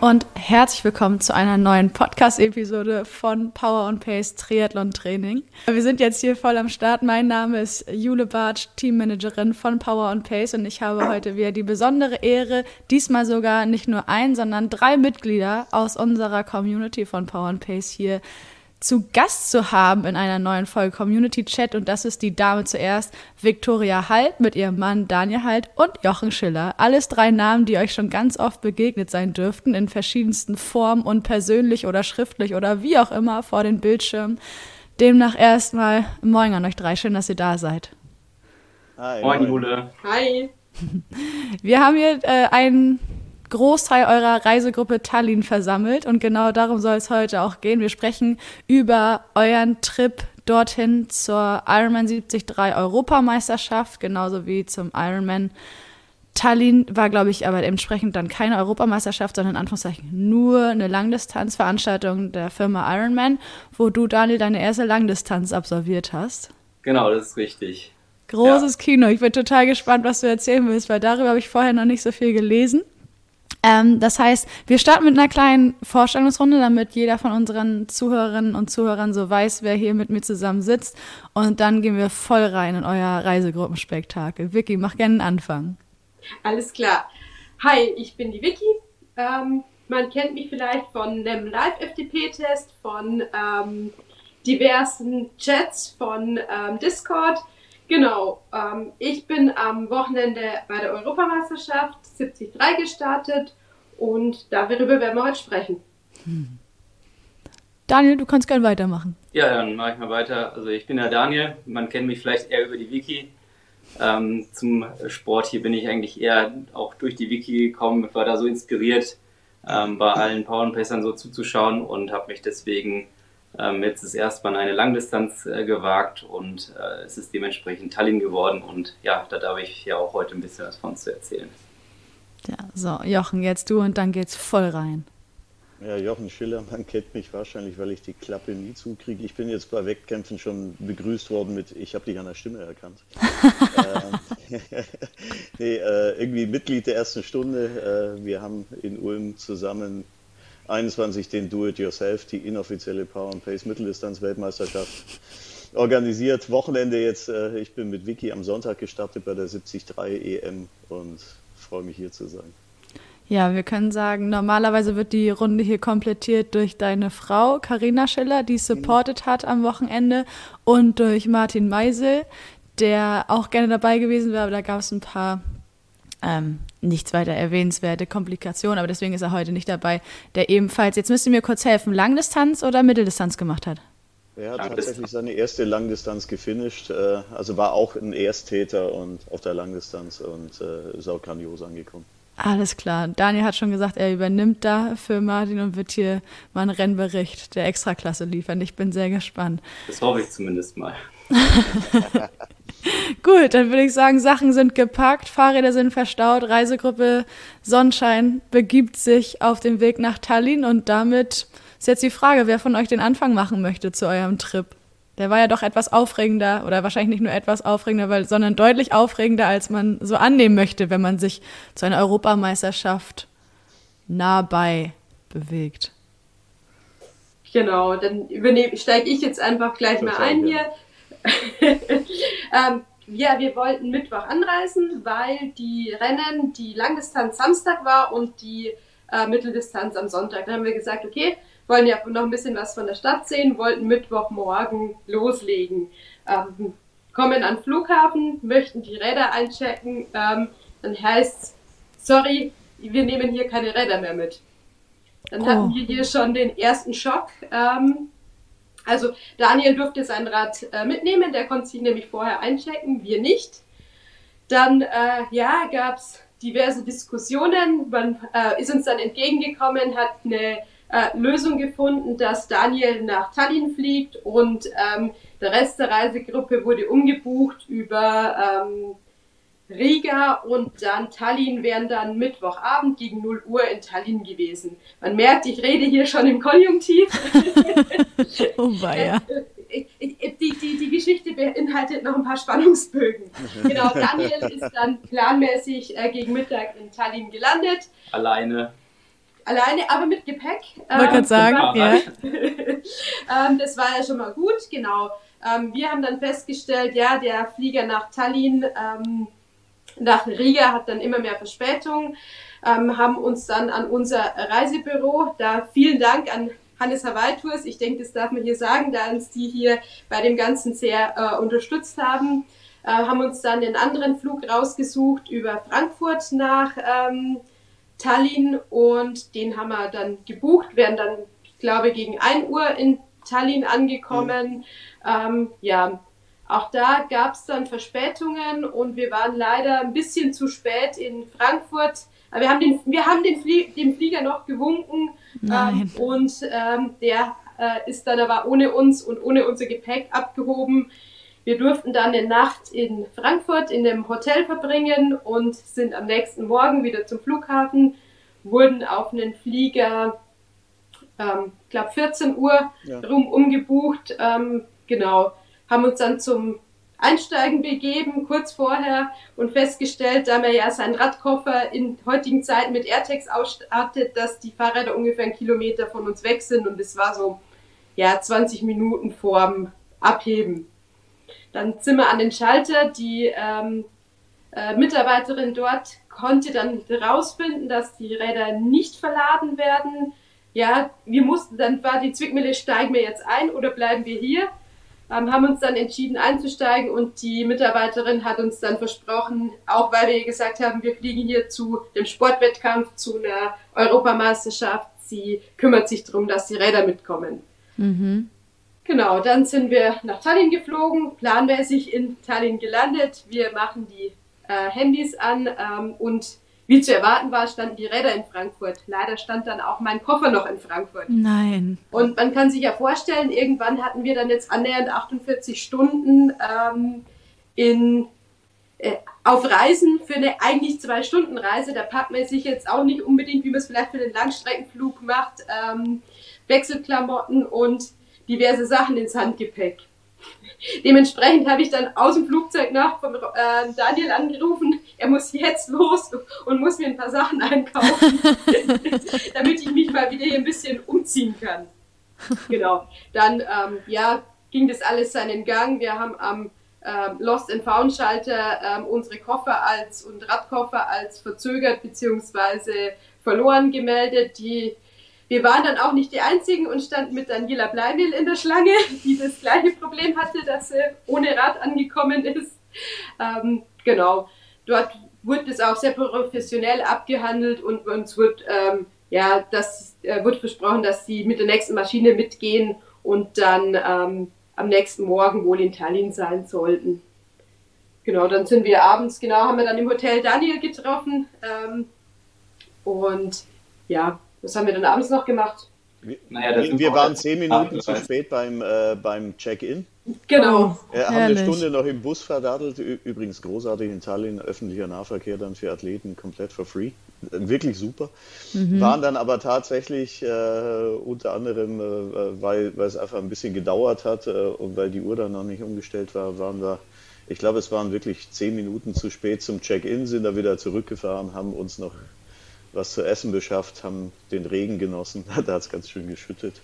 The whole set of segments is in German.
und herzlich willkommen zu einer neuen Podcast-Episode von Power and Pace Triathlon Training. Wir sind jetzt hier voll am Start. Mein Name ist Jule Bartsch, Teammanagerin von Power and Pace und ich habe heute wieder die besondere Ehre, diesmal sogar nicht nur ein, sondern drei Mitglieder aus unserer Community von Power and Pace hier zu Gast zu haben in einer neuen Folge Community Chat und das ist die Dame zuerst, Viktoria Halt mit ihrem Mann Daniel Halt und Jochen Schiller. Alles drei Namen, die euch schon ganz oft begegnet sein dürften in verschiedensten Formen und persönlich oder schriftlich oder wie auch immer vor den Bildschirmen. Demnach erstmal Moin an euch drei, schön, dass ihr da seid. Hi. Moin, Jule. Hi. Wir haben hier äh, einen Großteil eurer Reisegruppe Tallinn versammelt und genau darum soll es heute auch gehen. Wir sprechen über euren Trip dorthin zur Ironman 73 Europameisterschaft, genauso wie zum Ironman. Tallinn war, glaube ich, aber entsprechend dann keine Europameisterschaft, sondern in Anführungszeichen nur eine Langdistanzveranstaltung der Firma Ironman, wo du, Daniel, deine erste Langdistanz absolviert hast. Genau, das ist richtig. Großes ja. Kino. Ich bin total gespannt, was du erzählen willst, weil darüber habe ich vorher noch nicht so viel gelesen. Ähm, das heißt, wir starten mit einer kleinen Vorstellungsrunde, damit jeder von unseren Zuhörerinnen und Zuhörern so weiß, wer hier mit mir zusammen sitzt. Und dann gehen wir voll rein in euer Reisegruppenspektakel. Vicky, mach gerne einen Anfang. Alles klar. Hi, ich bin die Vicky. Ähm, man kennt mich vielleicht von einem Live-FTP-Test, von ähm, diversen Chats, von ähm, Discord. Genau, ähm, ich bin am Wochenende bei der Europameisterschaft 73 gestartet und darüber werden wir heute sprechen. Hm. Daniel, du kannst gerne weitermachen. Ja, dann mache ich mal weiter. Also ich bin der Daniel, man kennt mich vielleicht eher über die Wiki. Ähm, zum Sport hier bin ich eigentlich eher auch durch die Wiki gekommen, war da so inspiriert, ähm, bei allen Powerpacern so zuzuschauen und habe mich deswegen ähm, jetzt ist erstmal eine Langdistanz äh, gewagt und äh, es ist dementsprechend Tallinn geworden und ja, da darf ich ja auch heute ein bisschen was von zu erzählen. Ja, so, Jochen, jetzt du und dann geht's voll rein. Ja, Jochen Schiller, man kennt mich wahrscheinlich, weil ich die Klappe nie zukriege. Ich bin jetzt bei Wettkämpfen schon begrüßt worden mit, ich habe dich an der Stimme erkannt. ähm, nee, äh, irgendwie Mitglied der ersten Stunde. Äh, wir haben in Ulm zusammen 21 den Do-It-Yourself, die inoffizielle Power and Pace Mitteldistanz-Weltmeisterschaft organisiert. Wochenende jetzt, äh, ich bin mit Vicky am Sonntag gestartet bei der 73 EM und freue mich hier zu sein. Ja, wir können sagen, normalerweise wird die Runde hier komplettiert durch deine Frau, Karina Schiller, die supported hat am Wochenende und durch Martin Meisel, der auch gerne dabei gewesen wäre, aber da gab es ein paar ähm, nichts weiter erwähnenswerte Komplikationen, aber deswegen ist er heute nicht dabei, der ebenfalls, jetzt müsst ihr mir kurz helfen, Langdistanz oder Mitteldistanz gemacht hat? Er hat tatsächlich seine erste Langdistanz gefinisht, äh, also war auch ein Ersttäter und auf der Langdistanz und äh, ist auch grandios angekommen. Alles klar. Daniel hat schon gesagt, er übernimmt da für Martin und wird hier mal einen Rennbericht der Extraklasse liefern. Ich bin sehr gespannt. Das hoffe ich zumindest mal. Gut, dann würde ich sagen, Sachen sind gepackt, Fahrräder sind verstaut, Reisegruppe Sonnenschein begibt sich auf den Weg nach Tallinn und damit ist jetzt die Frage, wer von euch den Anfang machen möchte zu eurem Trip. Der war ja doch etwas aufregender oder wahrscheinlich nicht nur etwas aufregender, weil, sondern deutlich aufregender, als man so annehmen möchte, wenn man sich zu einer Europameisterschaft nah bei bewegt. Genau, dann steige ich jetzt einfach gleich mal ein hier. ähm, ja, wir wollten Mittwoch anreisen, weil die Rennen, die Langdistanz Samstag war und die äh, Mitteldistanz am Sonntag. Dann haben wir gesagt, okay, wollen ja noch ein bisschen was von der Stadt sehen, wollten Mittwochmorgen loslegen. Ähm, kommen an den Flughafen, möchten die Räder einchecken, ähm, dann heißt es, sorry, wir nehmen hier keine Räder mehr mit. Dann oh. hatten wir hier schon den ersten Schock. Ähm, also Daniel durfte sein Rad äh, mitnehmen, der konnte sich nämlich vorher einchecken, wir nicht. Dann äh, ja, gab es diverse Diskussionen. Man äh, ist uns dann entgegengekommen, hat eine äh, Lösung gefunden, dass Daniel nach Tallinn fliegt und ähm, der Rest der Reisegruppe wurde umgebucht über ähm, Riga und dann Tallinn wären dann Mittwochabend gegen 0 Uhr in Tallinn gewesen. Man merkt, ich rede hier schon im Konjunktiv. oh weia. Äh, äh, die, die, die Geschichte beinhaltet noch ein paar Spannungsbögen. Genau, Daniel ist dann planmäßig äh, gegen Mittag in Tallinn gelandet. Alleine. Alleine, aber mit Gepäck. Wollte ähm, gerade sagen, ja. ähm, das war ja schon mal gut, genau. Ähm, wir haben dann festgestellt, ja, der Flieger nach Tallinn, ähm, nach Riga hat dann immer mehr Verspätung, ähm, haben uns dann an unser Reisebüro, da vielen Dank an Hannes Hawaii Tours, ich denke, das darf man hier sagen, da uns die hier bei dem Ganzen sehr äh, unterstützt haben, äh, haben uns dann den anderen Flug rausgesucht über Frankfurt nach ähm, Tallinn und den haben wir dann gebucht, werden dann, ich glaube, gegen 1 Uhr in Tallinn angekommen. Mhm. Ähm, ja, auch da gab es dann Verspätungen und wir waren leider ein bisschen zu spät in Frankfurt. Wir haben den, wir haben den, Flie dem Flieger noch gewunken ähm, und ähm, der äh, ist dann aber ohne uns und ohne unser Gepäck abgehoben. Wir durften dann eine Nacht in Frankfurt in einem Hotel verbringen und sind am nächsten Morgen wieder zum Flughafen, wurden auf einen Flieger, ähm, glaube 14 Uhr ja. rum umgebucht, ähm, genau, haben uns dann zum Einsteigen begeben, kurz vorher, und festgestellt, da man ja seinen Radkoffer in heutigen Zeiten mit AirTags ausstattet, dass die Fahrräder ungefähr einen Kilometer von uns weg sind und es war so, ja, 20 Minuten vorm Abheben. Dann wir an den Schalter, die ähm, äh, Mitarbeiterin dort konnte dann herausfinden, dass die Räder nicht verladen werden. Ja, wir mussten dann war die Zwickmühle, steigen wir jetzt ein oder bleiben wir hier? ähm, haben uns dann entschieden einzusteigen und die Mitarbeiterin hat uns dann versprochen, auch weil wir gesagt haben, wir fliegen hier zu dem Sportwettkampf, zu einer Europameisterschaft, sie kümmert sich darum, dass die Räder mitkommen. Mhm. Genau, dann sind wir nach Tallinn geflogen, planmäßig in Tallinn gelandet. Wir machen die äh, Handys an ähm, und wie zu erwarten war, standen die Räder in Frankfurt. Leider stand dann auch mein Koffer noch in Frankfurt. Nein. Und man kann sich ja vorstellen, irgendwann hatten wir dann jetzt annähernd 48 Stunden ähm, in, äh, auf Reisen für eine eigentlich zwei Stunden Reise. Da packt man sich jetzt auch nicht unbedingt, wie man es vielleicht für den Langstreckenflug macht, ähm, Wechselklamotten und diverse Sachen ins Handgepäck. Dementsprechend habe ich dann aus dem Flugzeug nach von äh, Daniel angerufen, er muss jetzt los und muss mir ein paar Sachen einkaufen, damit ich mich mal wieder hier ein bisschen umziehen kann. Genau. Dann ähm, ja, ging das alles seinen Gang. Wir haben am ähm, Lost and Found Schalter ähm, unsere Koffer als und Radkoffer als verzögert bzw. verloren gemeldet. Die wir waren dann auch nicht die Einzigen und standen mit Daniela Bleimil in der Schlange, die das gleiche Problem hatte, dass sie ohne Rad angekommen ist. Ähm, genau, dort wurde es auch sehr professionell abgehandelt und uns wird, ähm, ja, das äh, wird versprochen, dass sie mit der nächsten Maschine mitgehen und dann ähm, am nächsten Morgen wohl in Tallinn sein sollten. Genau, dann sind wir abends, genau, haben wir dann im Hotel Daniel getroffen ähm, und ja, was haben wir dann abends noch gemacht? Wir, naja, wir waren zehn Minuten zu spät beim, äh, beim Check-in. Genau. Oh, äh, haben eine Stunde noch im Bus verdattelt. Übrigens großartig in Tallinn, öffentlicher Nahverkehr dann für Athleten komplett for free. Wirklich super. Mhm. Waren dann aber tatsächlich äh, unter anderem, äh, weil, weil es einfach ein bisschen gedauert hat äh, und weil die Uhr dann noch nicht umgestellt war, waren wir, ich glaube, es waren wirklich zehn Minuten zu spät zum Check-in, sind da wieder zurückgefahren, haben uns noch was zu essen beschafft, haben den Regen genossen, da hat es ganz schön geschüttet.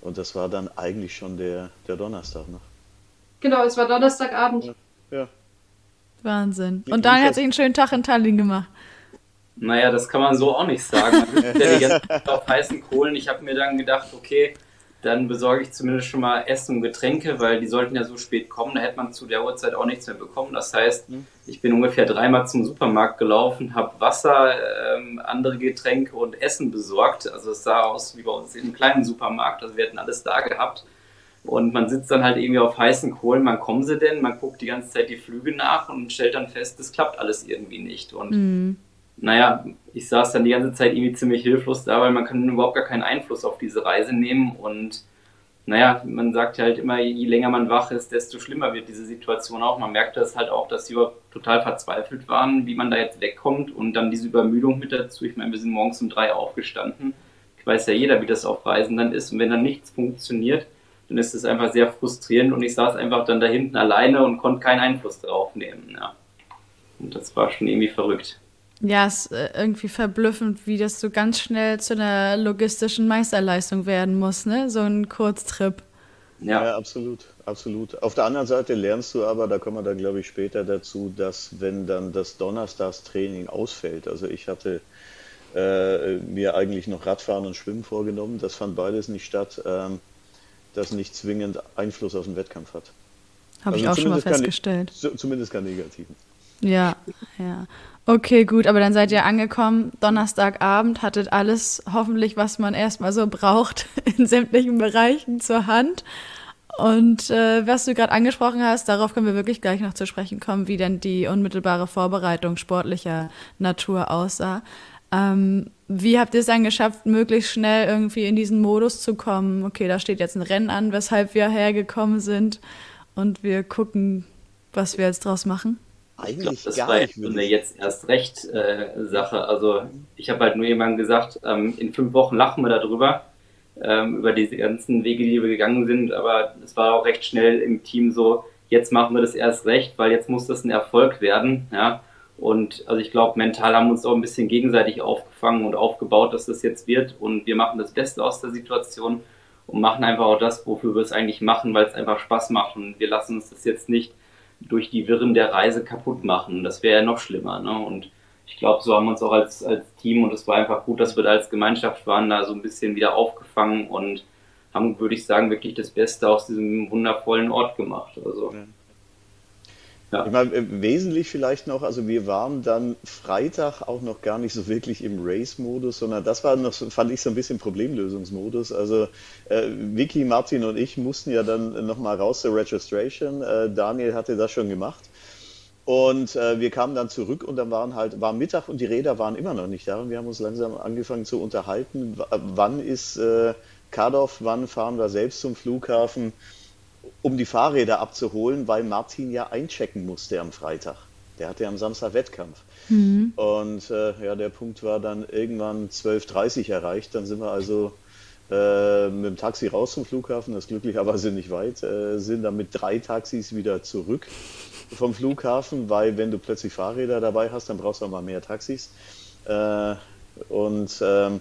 Und das war dann eigentlich schon der, der Donnerstag. Ne? Genau, es war Donnerstagabend. Ja. ja. Wahnsinn. Und Daniel hat sich einen schönen Tag in Tallinn gemacht. Naja, das kann man so auch nicht sagen. Man ist ja die ganze Zeit auf heißen Kohlen. Ich habe mir dann gedacht, okay, dann besorge ich zumindest schon mal Essen und Getränke, weil die sollten ja so spät kommen, da hätte man zu der Uhrzeit auch nichts mehr bekommen. Das heißt, mhm. ich bin ungefähr dreimal zum Supermarkt gelaufen, habe Wasser, ähm, andere Getränke und Essen besorgt. Also es sah aus wie bei uns in einem kleinen Supermarkt, also wir hätten alles da gehabt. Und man sitzt dann halt irgendwie auf heißen Kohlen, wann kommen sie denn? Man guckt die ganze Zeit die Flüge nach und stellt dann fest, das klappt alles irgendwie nicht. Und mhm naja, ich saß dann die ganze Zeit irgendwie ziemlich hilflos da, weil man kann überhaupt gar keinen Einfluss auf diese Reise nehmen und naja, man sagt halt immer, je länger man wach ist, desto schlimmer wird diese Situation auch. Man merkte das halt auch, dass sie total verzweifelt waren, wie man da jetzt wegkommt und dann diese Übermüdung mit dazu. Ich meine, wir sind morgens um drei aufgestanden. Ich weiß ja jeder, wie das auf Reisen dann ist und wenn dann nichts funktioniert, dann ist es einfach sehr frustrierend und ich saß einfach dann da hinten alleine und konnte keinen Einfluss drauf nehmen. Ja. Und das war schon irgendwie verrückt. Ja, es ist äh, irgendwie verblüffend, wie das so ganz schnell zu einer logistischen Meisterleistung werden muss, ne? So ein Kurztrip. Ja. ja, absolut, absolut. Auf der anderen Seite lernst du aber, da kommen wir dann glaube ich später dazu, dass wenn dann das Donnerstagstraining ausfällt, also ich hatte äh, mir eigentlich noch Radfahren und Schwimmen vorgenommen, das fand beides nicht statt, ähm, das nicht zwingend Einfluss auf den Wettkampf hat. Habe also ich auch schon mal festgestellt. Kein, zumindest kein negativen. Ja, ja. Okay, gut, aber dann seid ihr angekommen, Donnerstagabend, hattet alles hoffentlich, was man erstmal so braucht, in sämtlichen Bereichen zur Hand. Und äh, was du gerade angesprochen hast, darauf können wir wirklich gleich noch zu sprechen kommen, wie denn die unmittelbare Vorbereitung sportlicher Natur aussah. Ähm, wie habt ihr es dann geschafft, möglichst schnell irgendwie in diesen Modus zu kommen? Okay, da steht jetzt ein Rennen an, weshalb wir hergekommen sind und wir gucken, was wir jetzt draus machen. Eigentlich ich glaub, das war nicht so eine jetzt erst recht äh, Sache. Also ich habe halt nur jemandem gesagt, ähm, in fünf Wochen lachen wir darüber, ähm, über diese ganzen Wege, die wir gegangen sind. Aber es war auch recht schnell im Team so, jetzt machen wir das erst recht, weil jetzt muss das ein Erfolg werden. Ja? Und also ich glaube, mental haben wir uns auch ein bisschen gegenseitig aufgefangen und aufgebaut, dass das jetzt wird. Und wir machen das Beste aus der Situation und machen einfach auch das, wofür wir es eigentlich machen, weil es einfach Spaß macht. Und wir lassen uns das jetzt nicht durch die Wirren der Reise kaputt machen. Das wäre ja noch schlimmer. Ne? Und ich glaube, so haben wir uns auch als, als Team und es war einfach gut, dass wir da als Gemeinschaft waren, da so ein bisschen wieder aufgefangen und haben, würde ich sagen, wirklich das Beste aus diesem wundervollen Ort gemacht. Also. Ja. Ja. Ich meine, wesentlich vielleicht noch, also wir waren dann Freitag auch noch gar nicht so wirklich im Race-Modus, sondern das war noch, fand ich so ein bisschen Problemlösungsmodus. Also äh, Vicky, Martin und ich mussten ja dann nochmal raus zur Registration. Äh, Daniel hatte das schon gemacht. Und äh, wir kamen dann zurück und dann waren halt, war Mittag und die Räder waren immer noch nicht da. Und wir haben uns langsam angefangen zu unterhalten, wann ist äh, Kadov, wann fahren wir selbst zum Flughafen um die Fahrräder abzuholen, weil Martin ja einchecken musste am Freitag. Der hatte ja am Samstag Wettkampf. Mhm. Und äh, ja, der Punkt war dann irgendwann 12.30 Uhr erreicht. Dann sind wir also äh, mit dem Taxi raus zum Flughafen, das ist glücklicherweise nicht weit, äh, sind dann mit drei Taxis wieder zurück vom Flughafen, weil wenn du plötzlich Fahrräder dabei hast, dann brauchst du auch mal mehr Taxis. Äh, und ähm,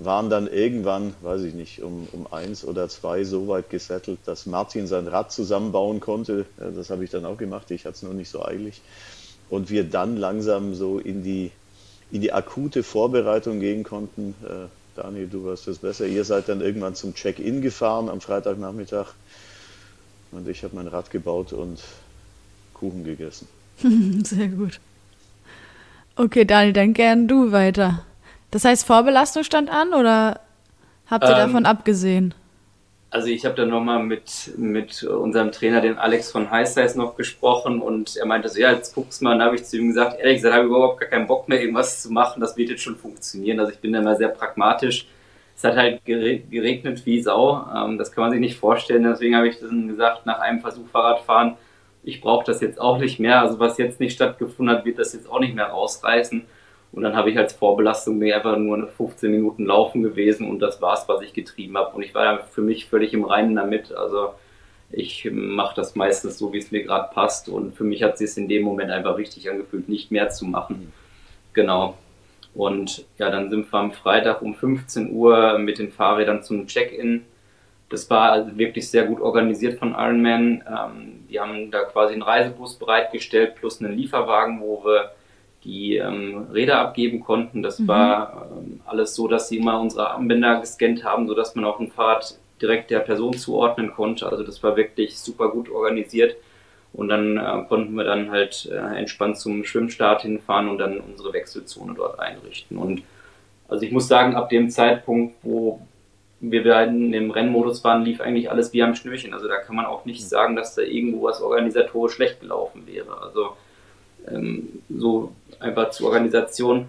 waren dann irgendwann, weiß ich nicht, um, um eins oder zwei so weit gesettelt, dass Martin sein Rad zusammenbauen konnte. Das habe ich dann auch gemacht, ich hatte es nur nicht so eilig. Und wir dann langsam so in die, in die akute Vorbereitung gehen konnten. Äh, Daniel, du weißt das besser. Ihr seid dann irgendwann zum Check-in gefahren am Freitagnachmittag. Und ich habe mein Rad gebaut und Kuchen gegessen. Sehr gut. Okay, Daniel, dann gern du weiter. Das heißt, Vorbelastung stand an oder habt ihr ähm, davon abgesehen? Also ich habe dann nochmal mit, mit unserem Trainer, dem Alex von Highsize, noch gesprochen und er meinte so, ja, jetzt guck's mal. Und dann habe ich zu ihm gesagt, ehrlich gesagt, habe ich überhaupt gar keinen Bock mehr, irgendwas zu machen. Das wird jetzt schon funktionieren. Also ich bin da immer sehr pragmatisch. Es hat halt geregnet wie Sau. Ähm, das kann man sich nicht vorstellen. Deswegen habe ich dann gesagt, nach einem Versuch Fahrradfahren, ich brauche das jetzt auch nicht mehr. Also was jetzt nicht stattgefunden hat, wird das jetzt auch nicht mehr rausreißen. Und dann habe ich als Vorbelastung mir einfach nur 15 Minuten laufen gewesen und das war es, was ich getrieben habe. Und ich war ja für mich völlig im Reinen damit. Also ich mache das meistens so, wie es mir gerade passt. Und für mich hat es sich in dem Moment einfach richtig angefühlt, nicht mehr zu machen. Genau. Und ja, dann sind wir am Freitag um 15 Uhr mit den Fahrrädern zum Check-in. Das war also wirklich sehr gut organisiert von Ironman. Ähm, die haben da quasi einen Reisebus bereitgestellt plus einen Lieferwagen, wo wir die ähm, Räder abgeben konnten. Das mhm. war ähm, alles so, dass sie immer unsere Armbänder gescannt haben, sodass man auf dem Pfad direkt der Person zuordnen konnte. Also das war wirklich super gut organisiert. Und dann äh, konnten wir dann halt äh, entspannt zum Schwimmstart hinfahren und dann unsere Wechselzone dort einrichten. Und also ich muss sagen, ab dem Zeitpunkt, wo wir in dem Rennmodus waren, lief eigentlich alles wie am Schnürchen. Also da kann man auch nicht mhm. sagen, dass da irgendwo was organisatorisch schlecht gelaufen wäre. Also ähm, so einfach zur Organisation.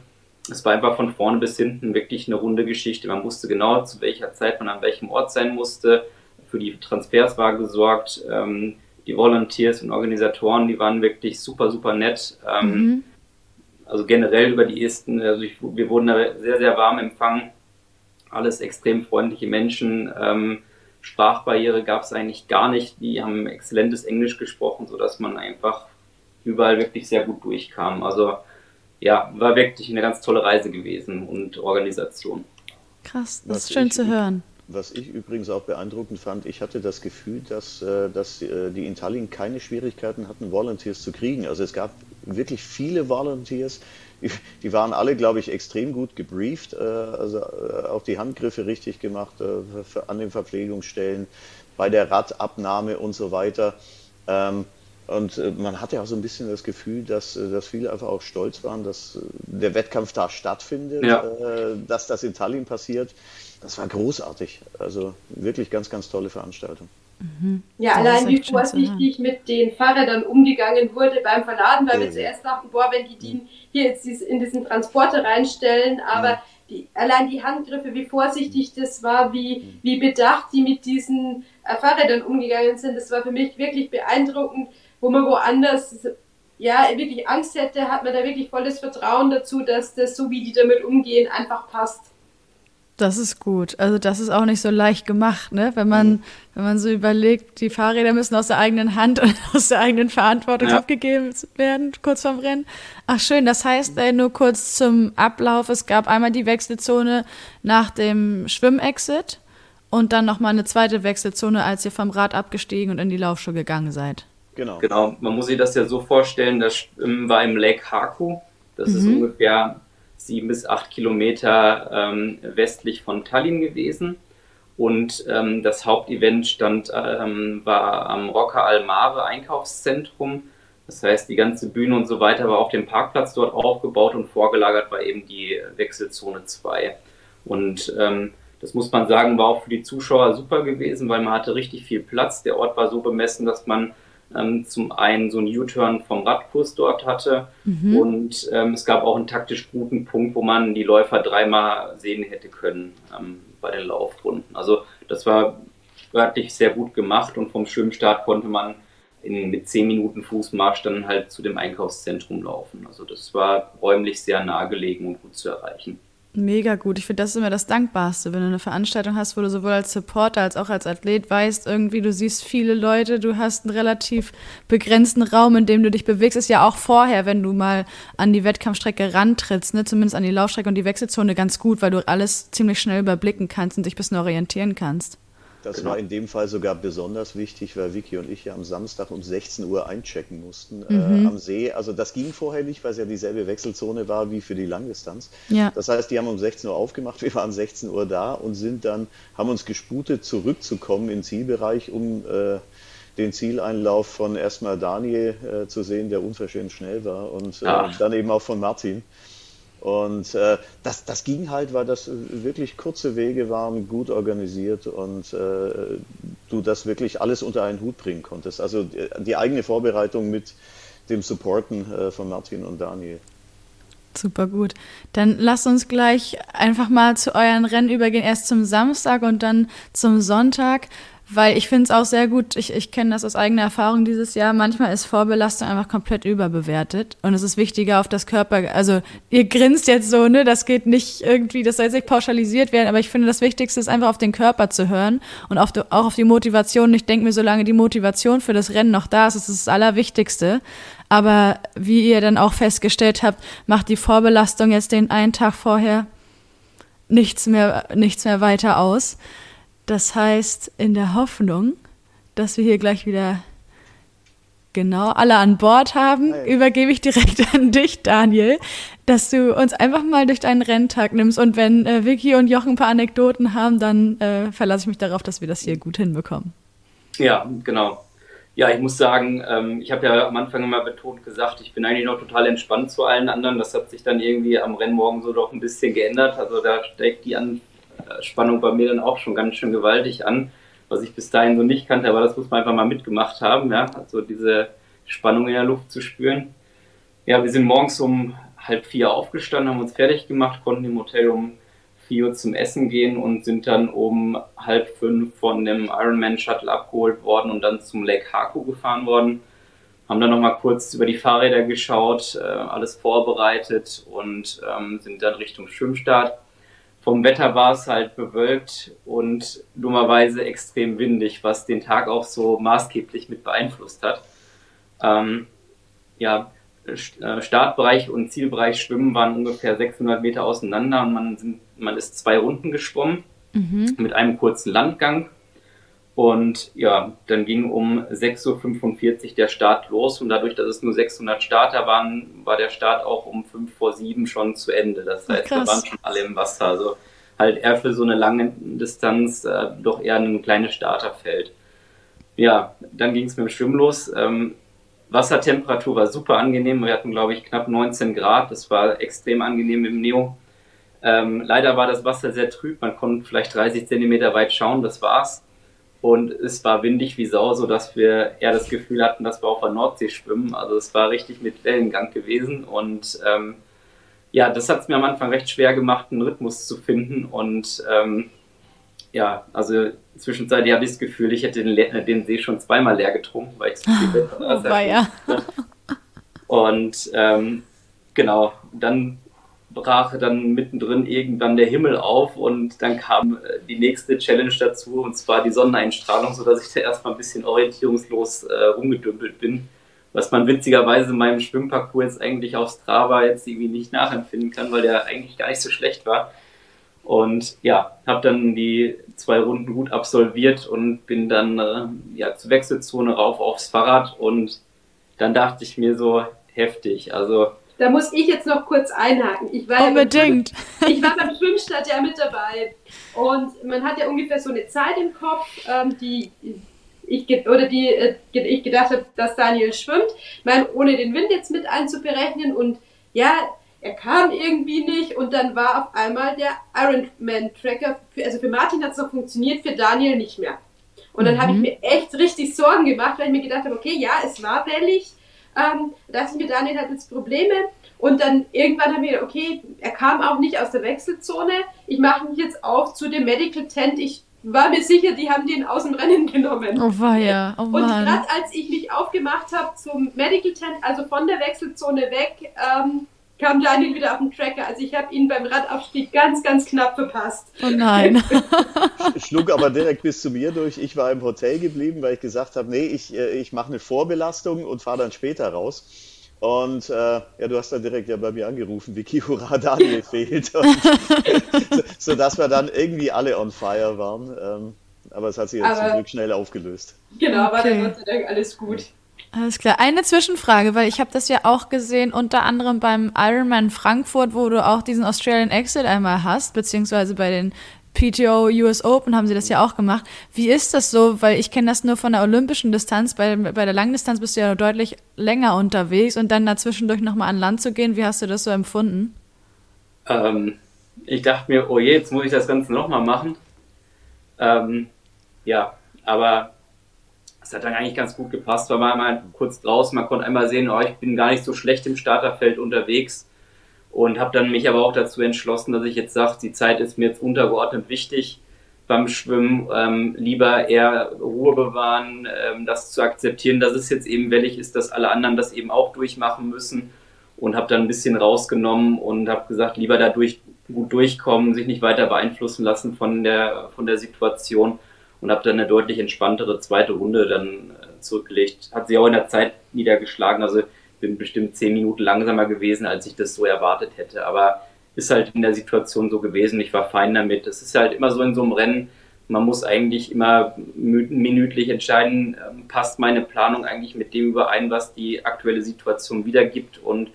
Es war einfach von vorne bis hinten wirklich eine runde Geschichte. Man wusste genau, zu welcher Zeit man an welchem Ort sein musste. Für die Transfers war gesorgt. Ähm, die Volunteers und Organisatoren, die waren wirklich super, super nett. Ähm, mhm. Also generell über die ersten, also ich, wir wurden da sehr, sehr warm empfangen. Alles extrem freundliche Menschen. Ähm, Sprachbarriere gab es eigentlich gar nicht. Die haben exzellentes Englisch gesprochen, sodass man einfach überall wirklich sehr gut durchkam. Also ja, war wirklich eine ganz tolle Reise gewesen und Organisation. Krass, das was ist schön ich, zu hören. Was ich übrigens auch beeindruckend fand, ich hatte das Gefühl, dass, äh, dass äh, die in Tallinn keine Schwierigkeiten hatten, Volunteers zu kriegen. Also es gab wirklich viele Volunteers, die waren alle, glaube ich, extrem gut gebrieft, äh, also auch die Handgriffe richtig gemacht an den Verpflegungsstellen, bei der Radabnahme und so weiter. Und äh, man hatte auch so ein bisschen das Gefühl, dass, äh, dass viele einfach auch stolz waren, dass äh, der Wettkampf da stattfindet, ja. dass das in Tallinn passiert. Das war großartig. Also wirklich ganz, ganz tolle Veranstaltung. Mhm. Ja, allein wie vorsichtig mit den Fahrrädern umgegangen wurde beim Verladen, weil ja, wir zuerst dachten, boah, wenn die die hier jetzt in diesen Transporter reinstellen, aber ja. die, allein die Handgriffe, wie vorsichtig das war, wie, wie bedacht die mit diesen Fahrrädern umgegangen sind, das war für mich wirklich beeindruckend wo man woanders ja wirklich Angst hätte, hat man da wirklich volles Vertrauen dazu, dass das, so wie die damit umgehen, einfach passt. Das ist gut. Also das ist auch nicht so leicht gemacht, ne? Wenn man, mhm. wenn man so überlegt, die Fahrräder müssen aus der eigenen Hand und aus der eigenen Verantwortung ja. abgegeben werden, kurz vorm Rennen. Ach schön, das heißt ey, nur kurz zum Ablauf, es gab einmal die Wechselzone nach dem Schwimmexit und dann nochmal eine zweite Wechselzone, als ihr vom Rad abgestiegen und in die Laufschuhe gegangen seid. Genau. Genau, man muss sich das ja so vorstellen, das war im Lake Haku. Das mhm. ist ungefähr sieben bis acht Kilometer ähm, westlich von Tallinn gewesen. Und ähm, das Hauptevent stand, ähm, war am Rocca al Mare Einkaufszentrum. Das heißt, die ganze Bühne und so weiter war auf dem Parkplatz dort aufgebaut und vorgelagert war eben die Wechselzone 2. Und ähm, das muss man sagen, war auch für die Zuschauer super gewesen, weil man hatte richtig viel Platz. Der Ort war so bemessen, dass man ähm, zum einen so einen U-Turn vom Radkurs dort hatte mhm. und ähm, es gab auch einen taktisch guten Punkt, wo man die Läufer dreimal sehen hätte können ähm, bei den Laufrunden. Also das war örtlich sehr gut gemacht und vom Schwimmstart konnte man in, mit 10 Minuten Fußmarsch dann halt zu dem Einkaufszentrum laufen. Also das war räumlich sehr nahegelegen und gut zu erreichen. Mega gut. Ich finde, das ist immer das Dankbarste, wenn du eine Veranstaltung hast, wo du sowohl als Supporter als auch als Athlet weißt, irgendwie du siehst viele Leute, du hast einen relativ begrenzten Raum, in dem du dich bewegst. Ist ja auch vorher, wenn du mal an die Wettkampfstrecke rantrittst, ne, zumindest an die Laufstrecke und die Wechselzone ganz gut, weil du alles ziemlich schnell überblicken kannst und dich ein bisschen orientieren kannst. Das genau. war in dem Fall sogar besonders wichtig, weil Vicky und ich ja am Samstag um 16 Uhr einchecken mussten äh, mhm. äh, am See. Also das ging vorher nicht, weil es ja dieselbe Wechselzone war wie für die Langdistanz. Ja. Das heißt, die haben um 16 Uhr aufgemacht, wir waren 16 Uhr da und sind dann, haben uns gesputet, zurückzukommen in den Zielbereich, um äh, den Zieleinlauf von erstmal Daniel äh, zu sehen, der unverschämt schnell war und äh, dann eben auch von Martin. Und äh, das, das ging halt, weil das wirklich kurze Wege waren, gut organisiert und äh, du das wirklich alles unter einen Hut bringen konntest. Also die, die eigene Vorbereitung mit dem Supporten äh, von Martin und Daniel. Super gut. Dann lasst uns gleich einfach mal zu euren Rennen übergehen. Erst zum Samstag und dann zum Sonntag. Weil ich finde es auch sehr gut, ich, ich kenne das aus eigener Erfahrung dieses Jahr, manchmal ist Vorbelastung einfach komplett überbewertet und es ist wichtiger auf das Körper, also ihr grinst jetzt so, ne, das geht nicht irgendwie, das soll jetzt nicht pauschalisiert werden, aber ich finde das Wichtigste ist einfach auf den Körper zu hören und auf auch auf die Motivation. Ich denke mir, solange die Motivation für das Rennen noch da ist, ist es das Allerwichtigste. Aber wie ihr dann auch festgestellt habt, macht die Vorbelastung jetzt den einen Tag vorher nichts mehr, nichts mehr weiter aus. Das heißt, in der Hoffnung, dass wir hier gleich wieder genau alle an Bord haben, hey. übergebe ich direkt an dich, Daniel, dass du uns einfach mal durch deinen Renntag nimmst. Und wenn äh, Vicky und Jochen ein paar Anekdoten haben, dann äh, verlasse ich mich darauf, dass wir das hier gut hinbekommen. Ja, genau. Ja, ich muss sagen, ähm, ich habe ja am Anfang immer betont gesagt, ich bin eigentlich noch total entspannt zu allen anderen. Das hat sich dann irgendwie am Rennmorgen so doch ein bisschen geändert. Also da steckt die an Spannung bei mir dann auch schon ganz schön gewaltig an, was ich bis dahin so nicht kannte, aber das muss man einfach mal mitgemacht haben, ja, also diese Spannung in der Luft zu spüren. Ja, wir sind morgens um halb vier aufgestanden, haben uns fertig gemacht, konnten im Hotel um vier Uhr zum Essen gehen und sind dann um halb fünf von dem Ironman Shuttle abgeholt worden und dann zum Lake Haku gefahren worden. Haben dann nochmal kurz über die Fahrräder geschaut, äh, alles vorbereitet und ähm, sind dann Richtung Schwimmstart vom Wetter war es halt bewölkt und dummerweise extrem windig, was den Tag auch so maßgeblich mit beeinflusst hat. Ähm, ja, äh, Startbereich und Zielbereich Schwimmen waren ungefähr 600 Meter auseinander und man, sind, man ist zwei Runden geschwommen mhm. mit einem kurzen Landgang. Und ja, dann ging um 6.45 Uhr der Start los und dadurch, dass es nur 600 Starter waren, war der Start auch um 5 vor 7 schon zu Ende. Das heißt, Ach, da waren schon alle im Wasser. Also halt eher für so eine lange Distanz äh, doch eher ein kleines Starterfeld. Ja, dann ging es mit dem Schwimmen los. Ähm, Wassertemperatur war super angenehm. Wir hatten, glaube ich, knapp 19 Grad. Das war extrem angenehm im Neo. Ähm, leider war das Wasser sehr trüb. Man konnte vielleicht 30 Zentimeter weit schauen. Das war's. Und es war windig wie Sau, sodass wir eher das Gefühl hatten, dass wir auf der Nordsee schwimmen. Also es war richtig mit Wellengang gewesen. Und ähm, ja, das hat es mir am Anfang recht schwer gemacht, einen Rhythmus zu finden. Und ähm, ja, also zwischenzeitlich habe ich das Gefühl, ich hätte den, den, See schon zweimal leer getrunken, weil ich so viel Bett oh, ja. Und ähm, genau, dann brach dann mittendrin irgendwann der Himmel auf und dann kam äh, die nächste Challenge dazu und zwar die Sonneneinstrahlung, sodass ich da erstmal ein bisschen orientierungslos äh, rumgedümpelt bin. Was man witzigerweise in meinem Schwimmparcours jetzt eigentlich auf Strava jetzt irgendwie nicht nachempfinden kann, weil der eigentlich gar nicht so schlecht war. Und ja, habe dann die zwei Runden gut absolviert und bin dann äh, ja, zur Wechselzone rauf aufs Fahrrad und dann dachte ich mir so heftig. Also da muss ich jetzt noch kurz einhaken. Ich war Unbedingt. Ja ich war beim Schwimmstart ja mit dabei und man hat ja ungefähr so eine Zeit im Kopf, ähm, die ich oder die äh, ich gedacht habe, dass Daniel schwimmt. Ich meine, ohne den Wind jetzt mit einzuberechnen und ja, er kam irgendwie nicht und dann war auf einmal der Ironman-Tracker, also für Martin hat es noch funktioniert, für Daniel nicht mehr. Und dann mhm. habe ich mir echt richtig Sorgen gemacht, weil ich mir gedacht habe, okay, ja, es war wellig, ähm, da dachte ich mir, Daniel hat jetzt Probleme. Und dann irgendwann habe ich gedacht, okay, er kam auch nicht aus der Wechselzone. Ich mache mich jetzt auf zu dem Medical Tent. Ich war mir sicher, die haben den aus dem Rennen genommen. Oh war ja. Oh, und gerade als ich mich aufgemacht habe zum Medical Tent, also von der Wechselzone weg, ähm, kam Daniel wieder auf den Tracker. Also ich habe ihn beim Radaufstieg ganz, ganz knapp verpasst. Oh nein. Schlug aber direkt bis zu mir durch. Ich war im Hotel geblieben, weil ich gesagt habe, nee, ich, äh, ich mache eine Vorbelastung und fahre dann später raus. Und äh, ja, du hast dann direkt ja bei mir angerufen, Vicky, hurra, Daniel fehlt. Und, so, dass wir dann irgendwie alle on fire waren. Ähm, aber es hat sich jetzt zum Glück schnell aufgelöst. Genau, okay. war dann Gott sei Dank alles gut. Alles klar. Eine Zwischenfrage, weil ich habe das ja auch gesehen, unter anderem beim Ironman Frankfurt, wo du auch diesen Australian Exit einmal hast, beziehungsweise bei den PTO US Open haben sie das ja auch gemacht. Wie ist das so? Weil ich kenne das nur von der olympischen Distanz. Bei, bei der Langdistanz bist du ja deutlich länger unterwegs und dann dazwischendurch nochmal an Land zu gehen. Wie hast du das so empfunden? Ähm, ich dachte mir, oh je, jetzt muss ich das Ganze nochmal machen. Ähm, ja, aber das hat dann eigentlich ganz gut gepasst, weil man einmal kurz draußen, man konnte einmal sehen, oh, ich bin gar nicht so schlecht im Starterfeld unterwegs. Und habe dann mich aber auch dazu entschlossen, dass ich jetzt sage, die Zeit ist mir jetzt untergeordnet wichtig beim Schwimmen, ähm, lieber eher Ruhe bewahren, ähm, das zu akzeptieren, dass es jetzt eben wellig ist, dass alle anderen das eben auch durchmachen müssen. Und habe dann ein bisschen rausgenommen und habe gesagt, lieber dadurch gut durchkommen, sich nicht weiter beeinflussen lassen von der, von der Situation und habe dann eine deutlich entspanntere zweite Runde dann äh, zurückgelegt. Hat sich auch in der Zeit niedergeschlagen, also bin bestimmt zehn Minuten langsamer gewesen, als ich das so erwartet hätte. Aber ist halt in der Situation so gewesen. Ich war fein damit. Es ist halt immer so in so einem Rennen. Man muss eigentlich immer minütlich entscheiden, ähm, passt meine Planung eigentlich mit dem überein, was die aktuelle Situation wiedergibt. Und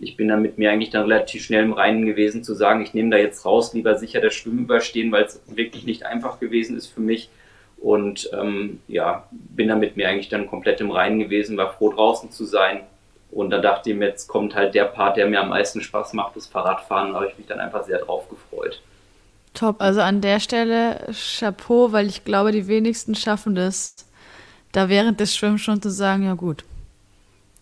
ich bin dann mit mir eigentlich dann relativ schnell im Reinen gewesen, zu sagen, ich nehme da jetzt raus, lieber sicher das Schwimmen überstehen, weil es wirklich nicht einfach gewesen ist für mich. Und ähm, ja, bin dann mit mir eigentlich dann komplett im Reinen gewesen, war froh draußen zu sein. Und dann dachte ich mir, jetzt kommt halt der Part, der mir am meisten Spaß macht, das Fahrradfahren. Da habe ich mich dann einfach sehr drauf gefreut. Top, also an der Stelle Chapeau, weil ich glaube, die wenigsten schaffen das, da während des Schwimmens schon zu sagen, ja gut,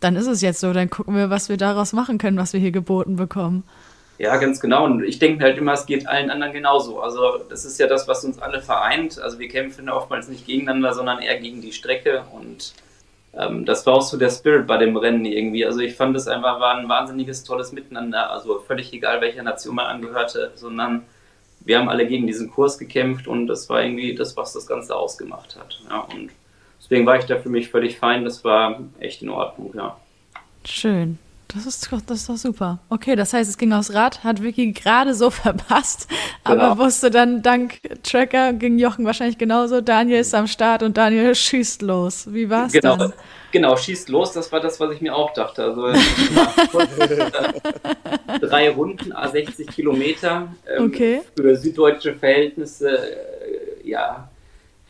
dann ist es jetzt so, dann gucken wir, was wir daraus machen können, was wir hier geboten bekommen. Ja, ganz genau. Und ich denke halt immer, es geht allen anderen genauso. Also das ist ja das, was uns alle vereint. Also wir kämpfen oftmals nicht gegeneinander, sondern eher gegen die Strecke. Und ähm, das war auch so der Spirit bei dem Rennen irgendwie. Also ich fand es einfach war ein wahnsinniges, tolles Miteinander. Also völlig egal, welcher Nation man angehörte, sondern wir haben alle gegen diesen Kurs gekämpft und das war irgendwie das, was das Ganze ausgemacht hat. Ja, und deswegen war ich da für mich völlig fein. Das war echt in Ordnung, ja. Schön. Das ist, das ist doch super. Okay, das heißt, es ging aufs Rad, hat Vicky gerade so verpasst, aber genau. wusste dann dank Tracker ging Jochen wahrscheinlich genauso. Daniel ist am Start und Daniel schießt los. Wie war es genau. dann? Genau, schießt los, das war das, was ich mir auch dachte. Also drei Runden, A60 Kilometer. Ähm, okay. Für süddeutsche Verhältnisse, äh, ja,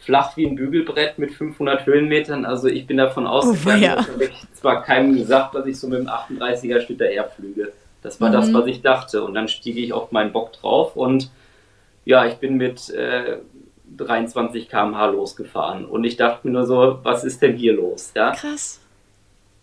flach wie ein Bügelbrett mit 500 Höhenmetern. Also ich bin davon ausgegangen, oh, ja. habe ich zwar keinem gesagt, dass ich so mit dem 38er Schnitter eher flüge. Das war mhm. das, was ich dachte. Und dann stieg ich auf meinen Bock drauf und ja, ich bin mit äh, 23 km/h losgefahren. Und ich dachte mir nur so, was ist denn hier los? Ja? Krass.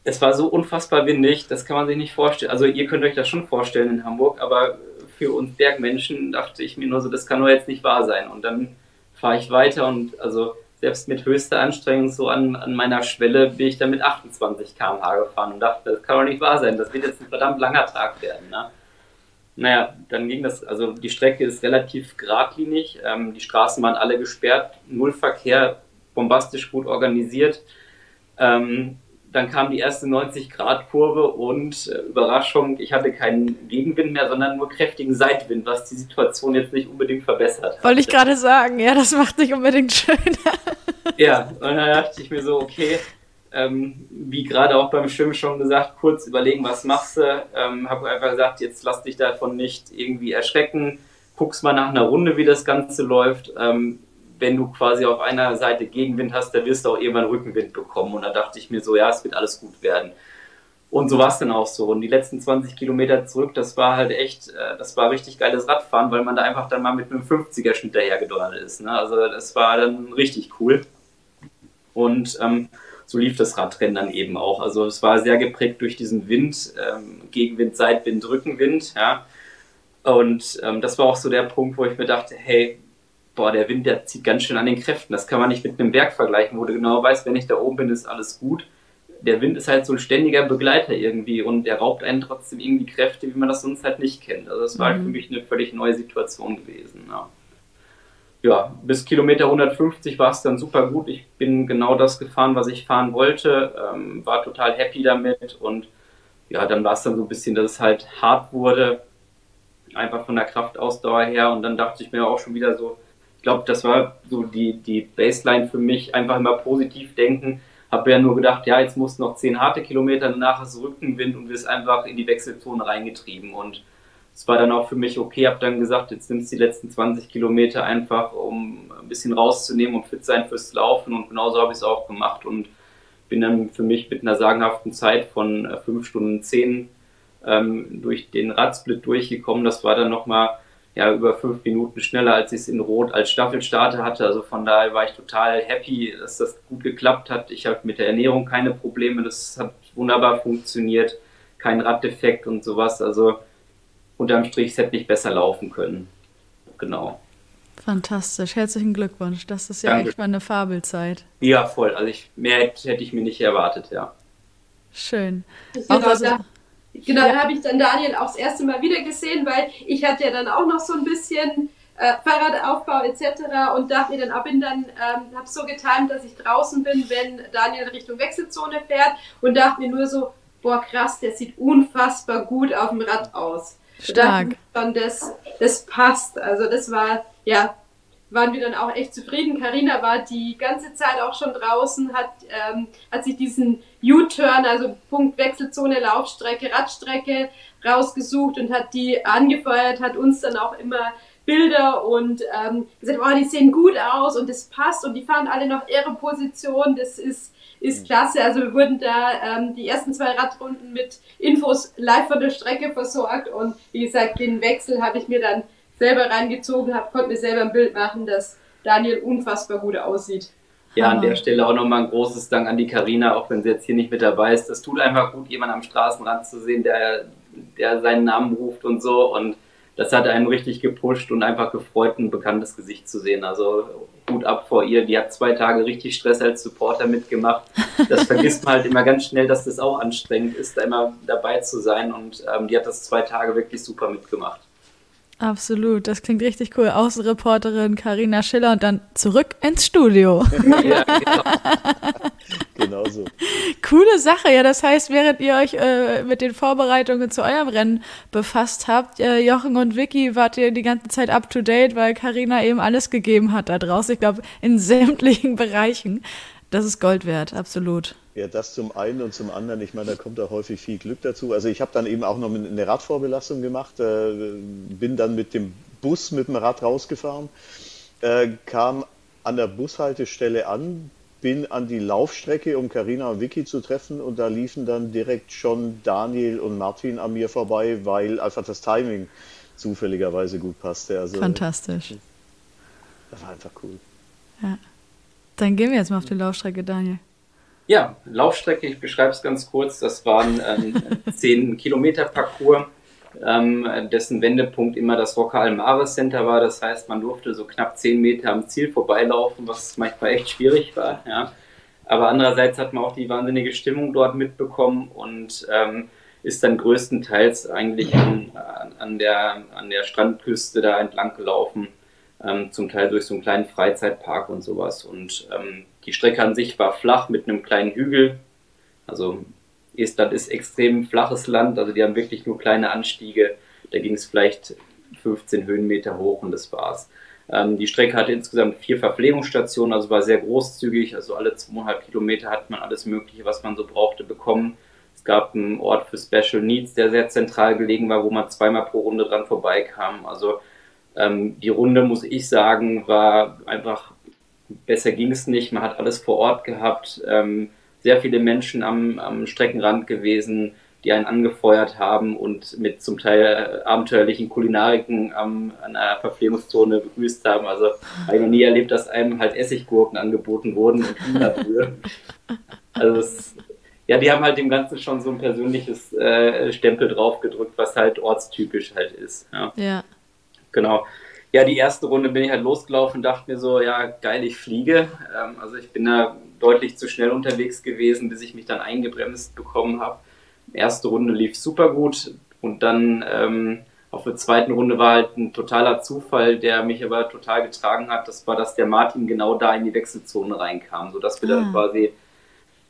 Es war so unfassbar windig, das kann man sich nicht vorstellen. Also ihr könnt euch das schon vorstellen in Hamburg, aber für uns Bergmenschen dachte ich mir nur so, das kann nur jetzt nicht wahr sein. Und dann fahre ich weiter und also selbst mit höchster Anstrengung so an, an meiner Schwelle bin ich dann mit 28 km/h gefahren und dachte, das kann doch nicht wahr sein, das wird jetzt ein verdammt langer Tag werden. Ne? Naja, dann ging das, also die Strecke ist relativ geradlinig, ähm, die Straßen waren alle gesperrt, null Verkehr, bombastisch gut organisiert. Ähm, dann kam die erste 90-Grad-Kurve und äh, Überraschung, ich hatte keinen Gegenwind mehr, sondern nur kräftigen Seitwind, was die Situation jetzt nicht unbedingt verbessert. Wollte ich gerade sagen, ja, das macht nicht unbedingt schöner. ja, und dann dachte ich mir so, okay, ähm, wie gerade auch beim Schwimmen schon gesagt, kurz überlegen, was machst du. Ähm, habe einfach gesagt, jetzt lass dich davon nicht irgendwie erschrecken. Guckst mal nach einer Runde, wie das Ganze läuft. Ähm, wenn du quasi auf einer Seite Gegenwind hast, dann wirst du auch irgendwann Rückenwind bekommen. Und da dachte ich mir so, ja, es wird alles gut werden. Und so war es dann auch so. Und die letzten 20 Kilometer zurück, das war halt echt, äh, das war richtig geiles Radfahren, weil man da einfach dann mal mit einem 50er Schnitt dahergedonnert ist. Ne? Also das war dann richtig cool. Und ähm, so lief das Radrennen dann eben auch. Also es war sehr geprägt durch diesen Wind, ähm, Gegenwind, Seitwind, Rückenwind, ja. Und ähm, das war auch so der Punkt, wo ich mir dachte, hey, boah, der Wind, der zieht ganz schön an den Kräften. Das kann man nicht mit einem Berg vergleichen, wo du genau weißt, wenn ich da oben bin, ist alles gut. Der Wind ist halt so ein ständiger Begleiter irgendwie und der raubt einen trotzdem irgendwie Kräfte, wie man das sonst halt nicht kennt. Also das war halt mhm. für mich eine völlig neue Situation gewesen. Ja. ja, bis Kilometer 150 war es dann super gut. Ich bin genau das gefahren, was ich fahren wollte, ähm, war total happy damit und ja, dann war es dann so ein bisschen, dass es halt hart wurde, einfach von der Kraftausdauer her und dann dachte ich mir auch schon wieder so, glaube, das war so die, die Baseline für mich, einfach immer positiv denken. Habe ja nur gedacht, ja, jetzt musst du noch zehn harte Kilometer, danach ist Rückenwind und wirst einfach in die Wechselzone reingetrieben. Und es war dann auch für mich okay, habe dann gesagt, jetzt nimmst du die letzten 20 Kilometer einfach, um ein bisschen rauszunehmen und fit sein fürs Laufen. Und genauso habe ich es auch gemacht und bin dann für mich mit einer sagenhaften Zeit von 5 äh, Stunden 10 ähm, durch den Radsplit durchgekommen. Das war dann nochmal ja über fünf Minuten schneller, als ich es in Rot als Staffelstarter hatte. Also von daher war ich total happy, dass das gut geklappt hat. Ich habe mit der Ernährung keine Probleme, das hat wunderbar funktioniert, kein Raddefekt und sowas. Also unterm Strich, es hätte nicht besser laufen können. Genau. Fantastisch, herzlichen Glückwunsch. Das ist ja Danke. echt mal eine Fabelzeit. Ja, voll. Also ich, mehr hätte, ich mir nicht erwartet, ja. Schön. Auch also, Genau, da habe ich dann Daniel auch das erste Mal wieder gesehen, weil ich hatte ja dann auch noch so ein bisschen äh, Fahrradaufbau etc. und dachte mir dann, ab bin dann, ähm, habe so getimt, dass ich draußen bin, wenn Daniel Richtung Wechselzone fährt und dachte mir nur so, boah krass, der sieht unfassbar gut auf dem Rad aus. Stark. Schon, das, das passt. Also das war, ja, waren wir dann auch echt zufrieden. Karina war die ganze Zeit auch schon draußen, hat, ähm, hat sich diesen U-Turn, also Punkt Wechselzone, Laufstrecke, Radstrecke rausgesucht und hat die angefeuert, hat uns dann auch immer Bilder und ähm, gesagt, oh, die sehen gut aus und das passt und die fahren alle noch ihre Position, das ist, ist mhm. klasse. Also wir wurden da ähm, die ersten zwei Radrunden mit Infos live von der Strecke versorgt und wie gesagt, den Wechsel habe ich mir dann selber reingezogen habe, konnte mir selber ein Bild machen, dass Daniel unfassbar gut aussieht. Ja, an der Stelle auch nochmal ein großes Dank an die Karina, auch wenn sie jetzt hier nicht mit dabei ist. Das tut einfach gut, jemanden am Straßenrand zu sehen, der, der seinen Namen ruft und so. Und das hat einen richtig gepusht und einfach gefreut, ein bekanntes Gesicht zu sehen. Also gut ab vor ihr. Die hat zwei Tage richtig Stress als Supporter mitgemacht. Das vergisst man halt immer ganz schnell, dass das auch anstrengend ist, da immer dabei zu sein. Und ähm, die hat das zwei Tage wirklich super mitgemacht. Absolut, das klingt richtig cool. Außenreporterin Karina Schiller und dann zurück ins Studio. ja, genau. genau so. Coole Sache, ja. Das heißt, während ihr euch äh, mit den Vorbereitungen zu eurem Rennen befasst habt, äh, Jochen und Vicky, wart ihr die ganze Zeit up to date, weil Karina eben alles gegeben hat da draußen. Ich glaube, in sämtlichen Bereichen. Das ist Gold wert, absolut. Ja, das zum einen und zum anderen, ich meine, da kommt da häufig viel Glück dazu. Also ich habe dann eben auch noch eine Radvorbelastung gemacht, äh, bin dann mit dem Bus mit dem Rad rausgefahren, äh, kam an der Bushaltestelle an, bin an die Laufstrecke, um Karina und Vicky zu treffen und da liefen dann direkt schon Daniel und Martin an mir vorbei, weil einfach das Timing zufälligerweise gut passte. Also, Fantastisch. Das war einfach cool. Ja. Dann gehen wir jetzt mal auf die Laufstrecke, Daniel. Ja, Laufstrecke, ich beschreibe es ganz kurz. Das waren ein ähm, 10 Kilometer Parcours, ähm, dessen Wendepunkt immer das Rocca Almare Center war. Das heißt, man durfte so knapp 10 Meter am Ziel vorbeilaufen, was manchmal echt schwierig war. Ja. Aber andererseits hat man auch die wahnsinnige Stimmung dort mitbekommen und ähm, ist dann größtenteils eigentlich an, an, der, an der Strandküste da entlang gelaufen ähm, zum Teil durch so einen kleinen Freizeitpark und sowas. Und ähm, die Strecke an sich war flach mit einem kleinen Hügel. Also Estland ist extrem flaches Land, also die haben wirklich nur kleine Anstiege. Da ging es vielleicht 15 Höhenmeter hoch und das war's. Ähm, die Strecke hatte insgesamt vier Verpflegungsstationen, also war sehr großzügig. Also alle zweieinhalb Kilometer hat man alles Mögliche, was man so brauchte, bekommen. Es gab einen Ort für Special Needs, der sehr zentral gelegen war, wo man zweimal pro Runde dran vorbeikam. Also ähm, die Runde, muss ich sagen, war einfach, besser ging es nicht. Man hat alles vor Ort gehabt. Ähm, sehr viele Menschen am, am Streckenrand gewesen, die einen angefeuert haben und mit zum Teil abenteuerlichen Kulinariken am, an einer Verpflegungszone begrüßt haben. Also habe ich noch nie erlebt, dass einem halt Essiggurken angeboten wurden und Hühnerbrühe. Also es, ja, die haben halt dem Ganzen schon so ein persönliches äh, Stempel draufgedrückt, was halt ortstypisch halt ist. Ja. ja. Genau. Ja, die erste Runde bin ich halt losgelaufen und dachte mir so, ja, geil, ich fliege. Ähm, also ich bin da deutlich zu schnell unterwegs gewesen, bis ich mich dann eingebremst bekommen habe. Erste Runde lief super gut und dann ähm, auf der zweiten Runde war halt ein totaler Zufall, der mich aber total getragen hat. Das war, dass der Martin genau da in die Wechselzone reinkam, sodass wir ah. dann quasi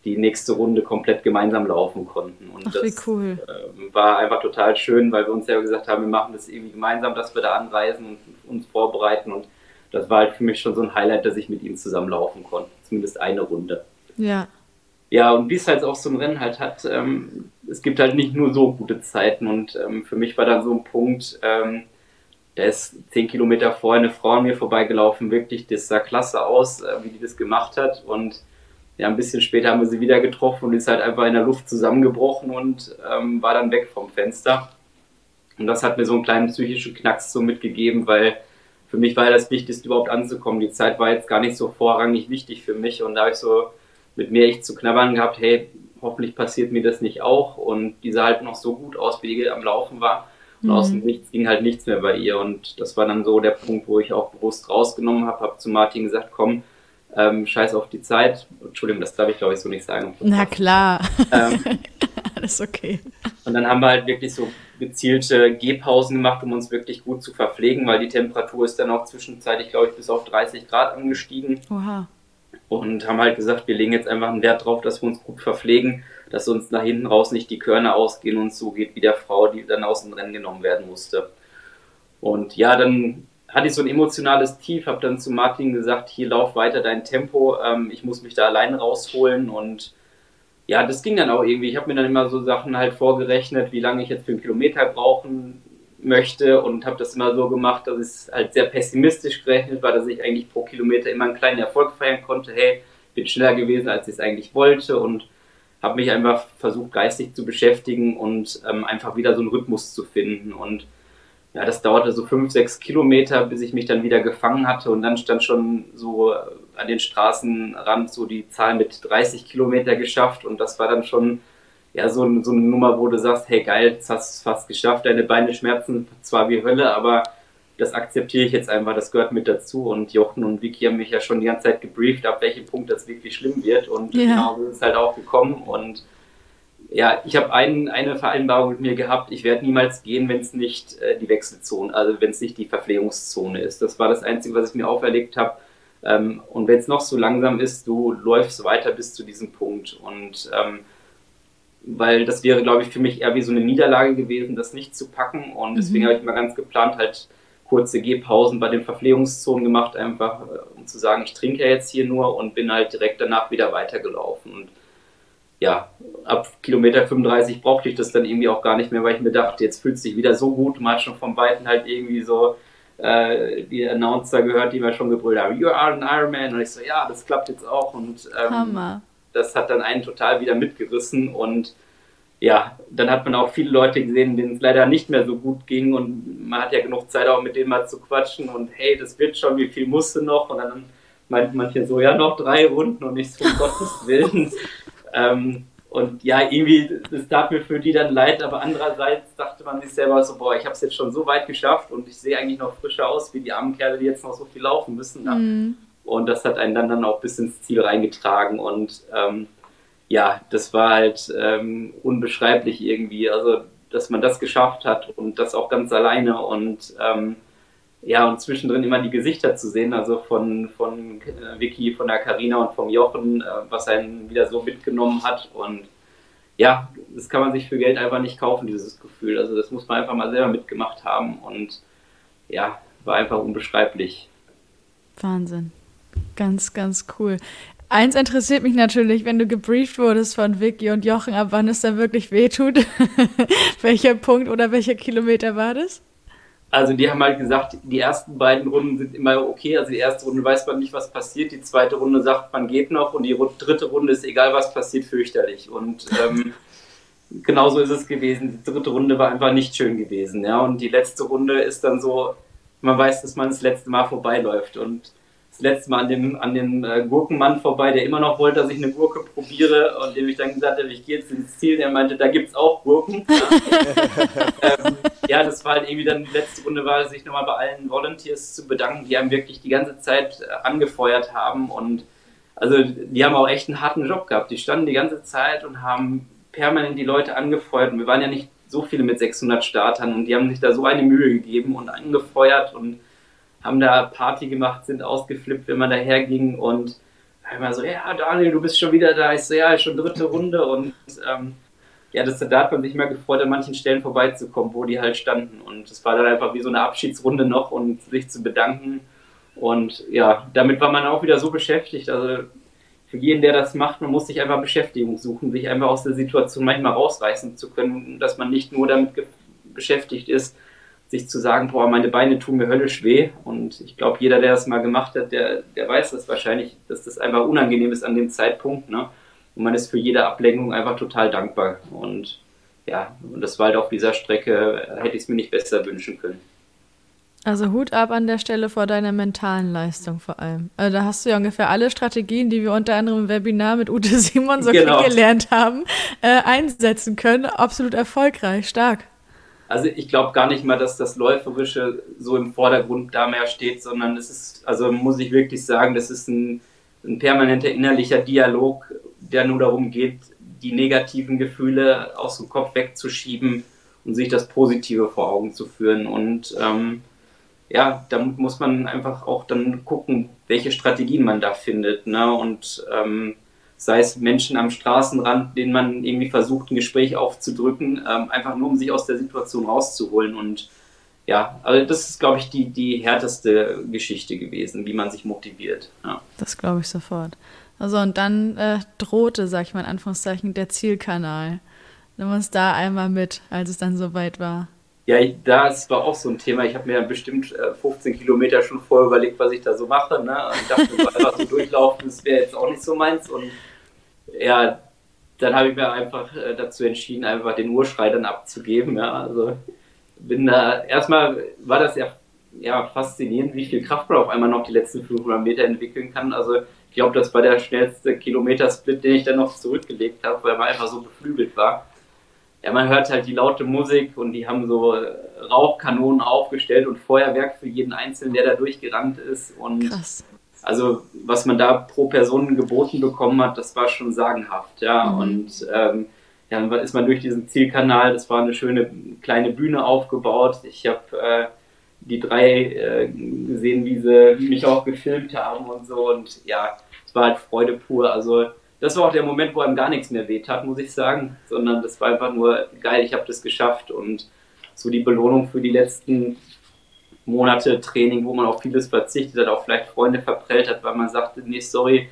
die nächste Runde komplett gemeinsam laufen konnten. Und Ach, das cool. äh, war einfach total schön, weil wir uns ja gesagt haben, wir machen das irgendwie gemeinsam, dass wir da anreisen und uns vorbereiten. Und das war halt für mich schon so ein Highlight, dass ich mit ihm zusammen laufen konnte. Zumindest eine Runde. Ja. Ja, und wie es halt auch so ein Rennen halt hat, ähm, es gibt halt nicht nur so gute Zeiten. Und ähm, für mich war dann so ein Punkt, ähm, da ist zehn Kilometer vorher eine Frau an mir vorbeigelaufen, wirklich, das sah klasse aus, äh, wie die das gemacht hat. Und ja, ein bisschen später haben wir sie wieder getroffen und ist halt einfach in der Luft zusammengebrochen und ähm, war dann weg vom Fenster. Und das hat mir so einen kleinen psychischen Knacks so mitgegeben, weil für mich war ja das Wichtigste überhaupt anzukommen. Die Zeit war jetzt gar nicht so vorrangig wichtig für mich und da habe ich so mit mir echt zu knabbern gehabt, hey, hoffentlich passiert mir das nicht auch. Und die sah halt noch so gut aus, wie die am Laufen war. Und mhm. aus dem Nichts ging halt nichts mehr bei ihr. Und das war dann so der Punkt, wo ich auch bewusst rausgenommen habe, habe zu Martin gesagt, komm, ähm, scheiß auf die Zeit. Entschuldigung, das darf ich glaube ich so nicht sagen. Na klar. Ähm, Alles okay. Und dann haben wir halt wirklich so gezielte Gehpausen gemacht, um uns wirklich gut zu verpflegen, weil die Temperatur ist dann auch zwischenzeitlich, glaube ich, bis auf 30 Grad angestiegen. Oha. Und haben halt gesagt, wir legen jetzt einfach einen Wert drauf, dass wir uns gut verpflegen, dass uns nach hinten raus nicht die Körner ausgehen und so geht wie der Frau, die dann aus dem Rennen genommen werden musste. Und ja, dann hatte ich so ein emotionales Tief, habe dann zu Martin gesagt, hier lauf weiter dein Tempo, ähm, ich muss mich da allein rausholen und ja, das ging dann auch irgendwie. Ich habe mir dann immer so Sachen halt vorgerechnet, wie lange ich jetzt für einen Kilometer brauchen möchte und habe das immer so gemacht, dass es halt sehr pessimistisch gerechnet war, dass ich eigentlich pro Kilometer immer einen kleinen Erfolg feiern konnte. Hey, bin schneller gewesen, als ich es eigentlich wollte und habe mich einfach versucht, geistig zu beschäftigen und ähm, einfach wieder so einen Rhythmus zu finden und ja, das dauerte so fünf, sechs Kilometer, bis ich mich dann wieder gefangen hatte. Und dann stand schon so an den Straßenrand so die Zahl mit 30 Kilometer geschafft. Und das war dann schon ja so, so eine Nummer, wo du sagst, hey geil, jetzt hast du es fast geschafft, deine Beine schmerzen zwar wie Hölle, aber das akzeptiere ich jetzt einfach, das gehört mit dazu. Und Jochen und Vicky haben mich ja schon die ganze Zeit gebrieft, ab welchem Punkt das wirklich schlimm wird. Und ja. genau so ist es halt auch gekommen. Und ja, ich habe ein, eine Vereinbarung mit mir gehabt, ich werde niemals gehen, wenn es nicht äh, die Wechselzone, also wenn es nicht die Verpflegungszone ist. Das war das Einzige, was ich mir auferlegt habe. Ähm, und wenn es noch so langsam ist, du läufst weiter bis zu diesem Punkt. Und ähm, weil das wäre, glaube ich, für mich eher wie so eine Niederlage gewesen, das nicht zu packen. Und deswegen mhm. habe ich mal ganz geplant, halt kurze Gehpausen bei den Verpflegungszonen gemacht, einfach äh, um zu sagen, ich trinke ja jetzt hier nur und bin halt direkt danach wieder weitergelaufen. Und ja, ab Kilometer 35 brauchte ich das dann irgendwie auch gar nicht mehr, weil ich mir dachte, jetzt fühlt es sich wieder so gut. Man hat schon vom Weiten halt irgendwie so äh, die Announcer gehört, die mir schon gebrüllt haben, you are an Ironman. Und ich so, ja, das klappt jetzt auch. Und ähm, das hat dann einen total wieder mitgerissen. Und ja, dann hat man auch viele Leute gesehen, denen es leider nicht mehr so gut ging. Und man hat ja genug Zeit auch mit denen mal zu quatschen. Und hey, das wird schon, wie viel musste noch? Und dann meinten manche so, ja, noch drei Runden und nichts von Gottes Willen. Ähm, und ja, irgendwie, es tat mir für die dann leid, aber andererseits dachte man sich selber so, boah, ich habe es jetzt schon so weit geschafft und ich sehe eigentlich noch frischer aus wie die armen Kerle, die jetzt noch so viel laufen müssen. Mhm. Und das hat einen dann, dann auch bis ins Ziel reingetragen und ähm, ja, das war halt ähm, unbeschreiblich irgendwie, also dass man das geschafft hat und das auch ganz alleine und ähm, ja, und zwischendrin immer die Gesichter zu sehen, also von, von äh, Vicky, von der Karina und vom Jochen, äh, was einen wieder so mitgenommen hat. Und ja, das kann man sich für Geld einfach nicht kaufen, dieses Gefühl. Also das muss man einfach mal selber mitgemacht haben und ja, war einfach unbeschreiblich. Wahnsinn. Ganz, ganz cool. Eins interessiert mich natürlich, wenn du gebrieft wurdest von Vicky und Jochen, ab wann es dann wirklich wehtut. welcher Punkt oder welcher Kilometer war das? Also die haben halt gesagt, die ersten beiden Runden sind immer okay. Also die erste Runde weiß man nicht, was passiert. Die zweite Runde sagt man geht noch und die dritte Runde ist egal, was passiert, fürchterlich. Und ähm, genauso ist es gewesen. Die dritte Runde war einfach nicht schön gewesen. Ja, und die letzte Runde ist dann so, man weiß, dass man das letzte Mal vorbeiläuft und das letzte Mal an dem, an dem äh, Gurkenmann vorbei, der immer noch wollte, dass ich eine Gurke probiere und dem ich dann gesagt habe, ich gehe jetzt ins Ziel, der meinte, da gibt es auch Gurken. ähm, ja, das war halt irgendwie dann, die letzte Runde war, sich nochmal bei allen Volunteers zu bedanken, die einem wirklich die ganze Zeit äh, angefeuert haben und also die haben auch echt einen harten Job gehabt. Die standen die ganze Zeit und haben permanent die Leute angefeuert und wir waren ja nicht so viele mit 600 Startern und die haben sich da so eine Mühe gegeben und angefeuert und haben da Party gemacht, sind ausgeflippt, wenn man daher ging und immer so, ja, Daniel, du bist schon wieder da. Ich so, ja, schon dritte Runde und ähm, ja, das, da hat man sich mal gefreut, an manchen Stellen vorbeizukommen, wo die halt standen. Und es war dann einfach wie so eine Abschiedsrunde noch und sich zu bedanken. Und ja, damit war man auch wieder so beschäftigt, also für jeden, der das macht, man muss sich einfach Beschäftigung suchen, sich einfach aus der Situation manchmal rausreißen zu können, dass man nicht nur damit beschäftigt ist, sich zu sagen, boah, meine Beine tun mir höllisch weh. Und ich glaube, jeder, der das mal gemacht hat, der, der weiß das wahrscheinlich, dass das einfach unangenehm ist an dem Zeitpunkt. Ne? Und man ist für jede Ablenkung einfach total dankbar. Und ja, und das war halt auf dieser Strecke, hätte ich es mir nicht besser wünschen können. Also Hut ab an der Stelle vor deiner mentalen Leistung vor allem. Also da hast du ja ungefähr alle Strategien, die wir unter anderem im Webinar mit Ute Simon so genau. gelernt haben, äh, einsetzen können. Absolut erfolgreich, stark. Also ich glaube gar nicht mal, dass das Läuferische so im Vordergrund da mehr steht, sondern es ist, also muss ich wirklich sagen, das ist ein, ein permanenter innerlicher Dialog, der nur darum geht, die negativen Gefühle aus dem Kopf wegzuschieben und sich das Positive vor Augen zu führen. Und ähm, ja, da muss man einfach auch dann gucken, welche Strategien man da findet. Ne? Und ähm, sei es Menschen am Straßenrand, denen man irgendwie versucht, ein Gespräch aufzudrücken, ähm, einfach nur um sich aus der Situation rauszuholen. Und ja, also das ist, glaube ich, die, die härteste Geschichte gewesen, wie man sich motiviert. Ja. Das glaube ich sofort. Also und dann äh, drohte, sag ich mal in Anführungszeichen, der Zielkanal. Nimm uns da einmal mit, als es dann soweit war. Ja, das war auch so ein Thema. Ich habe mir bestimmt äh, 15 Kilometer schon vorher überlegt, was ich da so mache. Ne? Und dachte, so einfach so durchlaufen, das wäre jetzt auch nicht so meins. Und ja, dann habe ich mir einfach äh, dazu entschieden, einfach den Urschrei dann abzugeben. Ja, also bin da, erstmal war das ja, ja faszinierend, wie viel Kraft man auf einmal noch die letzten 500 Meter entwickeln kann. Also ich glaube, das war der schnellste Kilometersplit, den ich dann noch zurückgelegt habe, weil man einfach so beflügelt war. Ja, man hört halt die laute Musik und die haben so äh, Rauchkanonen aufgestellt und Feuerwerk für jeden Einzelnen, der da durchgerannt ist. Und Krass. Also was man da pro Person geboten bekommen hat, das war schon sagenhaft, ja. Mhm. Und ähm, ja, dann ist man durch diesen Zielkanal, das war eine schöne kleine Bühne aufgebaut. Ich habe äh, die drei äh, gesehen, wie sie mich auch gefilmt haben und so. Und ja, es war halt Freude pur. Also das war auch der Moment, wo einem gar nichts mehr wehtat, muss ich sagen. Sondern das war einfach nur geil, ich habe das geschafft. Und so die Belohnung für die letzten Monate Training, wo man auf vieles verzichtet hat, auch vielleicht Freunde verprellt hat, weil man sagte, nee, sorry,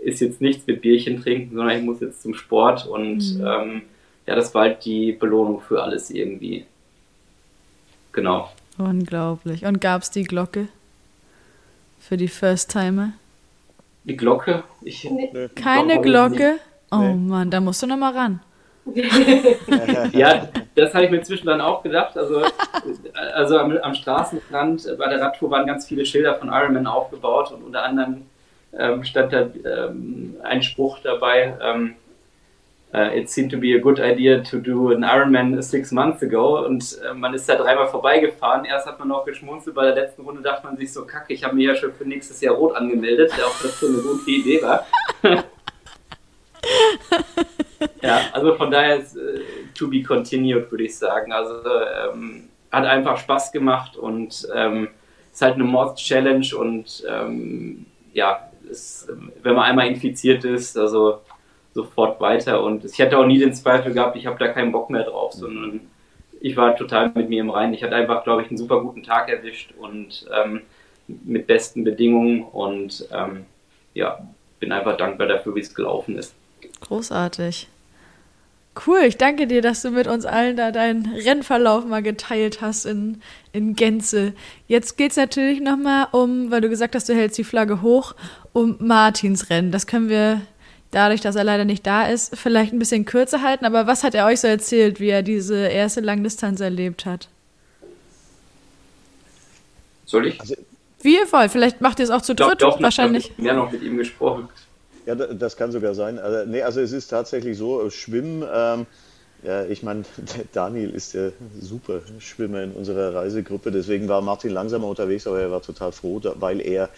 ist jetzt nichts mit Bierchen trinken, sondern ich muss jetzt zum Sport. Und mhm. ähm, ja, das war halt die Belohnung für alles irgendwie. Genau. Unglaublich. Und gab es die Glocke für die First-Timer? Die Glocke? Ich, nee. Keine Glocke? Oh nee. Mann, da musst du noch mal ran. ja, das habe ich mir zwischendurch auch gedacht. Also, also am, am, Straßenrand bei der Radtour waren ganz viele Schilder von Ironman aufgebaut und unter anderem ähm, stand da ähm, ein Spruch dabei, ähm, uh, it seemed to be a good idea to do an Ironman six months ago und äh, man ist da dreimal vorbeigefahren. Erst hat man noch geschmunzelt, bei der letzten Runde dachte man sich so, kacke, ich habe mir ja schon für nächstes Jahr rot angemeldet, auch das so eine gute Idee war. Ja, also von daher ist äh, to be continued, würde ich sagen. Also ähm, hat einfach Spaß gemacht und ähm, ist halt eine Mod-Challenge und ähm, ja, ist, wenn man einmal infiziert ist, also sofort weiter. Und ich hatte auch nie den Zweifel gehabt, ich habe da keinen Bock mehr drauf, sondern ich war total mit mir im Reinen. Ich hatte einfach, glaube ich, einen super guten Tag erwischt und ähm, mit besten Bedingungen und ähm, ja, bin einfach dankbar dafür, wie es gelaufen ist. Großartig. Cool, ich danke dir, dass du mit uns allen da deinen Rennverlauf mal geteilt hast in, in Gänze. Jetzt geht es natürlich nochmal um, weil du gesagt hast, du hältst die Flagge hoch, um Martins Rennen. Das können wir dadurch, dass er leider nicht da ist, vielleicht ein bisschen kürzer halten. Aber was hat er euch so erzählt, wie er diese erste Langdistanz erlebt hat? Soll ich? Wie ihr wollt. Vielleicht macht ihr es auch zu dritt. Doch, wahrscheinlich. Ich mehr noch mit ihm gesprochen. Ja, das kann sogar sein. Also, nee, also es ist tatsächlich so, Schwimmen, ähm, ja, ich meine, Daniel ist der super Schwimmer in unserer Reisegruppe, deswegen war Martin langsamer unterwegs, aber er war total froh, weil er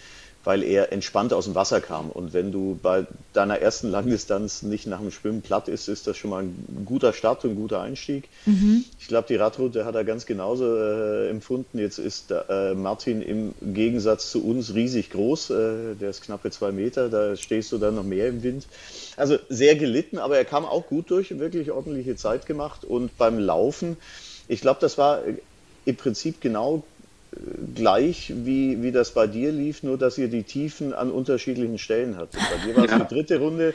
weil er entspannt aus dem Wasser kam. Und wenn du bei deiner ersten Langdistanz nicht nach dem Schwimmen platt ist, ist das schon mal ein guter Start und ein guter Einstieg. Mhm. Ich glaube, die Radroute hat er ganz genauso äh, empfunden. Jetzt ist äh, Martin im Gegensatz zu uns riesig groß. Äh, der ist knappe zwei Meter, da stehst du dann noch mehr im Wind. Also sehr gelitten, aber er kam auch gut durch, wirklich ordentliche Zeit gemacht. Und beim Laufen, ich glaube, das war im Prinzip genau gleich, wie, wie das bei dir lief, nur dass ihr die Tiefen an unterschiedlichen Stellen hattet. Bei dir war es ja. die dritte Runde.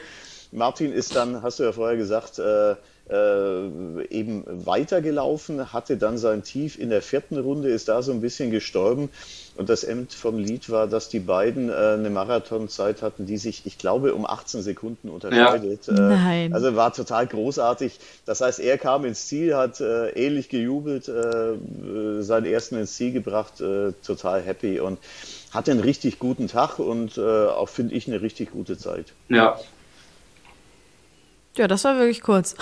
Martin ist dann, hast du ja vorher gesagt, äh, äh, eben weitergelaufen, hatte dann sein Tief in der vierten Runde, ist da so ein bisschen gestorben. Und das End vom Lied war, dass die beiden äh, eine Marathonzeit hatten, die sich, ich glaube, um 18 Sekunden unterscheidet. Ja. Äh, Nein. Also war total großartig. Das heißt, er kam ins Ziel, hat äh, ähnlich gejubelt, äh, seinen ersten ins Ziel gebracht, äh, total happy und hatte einen richtig guten Tag und auch, finde ich, eine richtig gute Zeit. Ja, ja, das war wirklich kurz.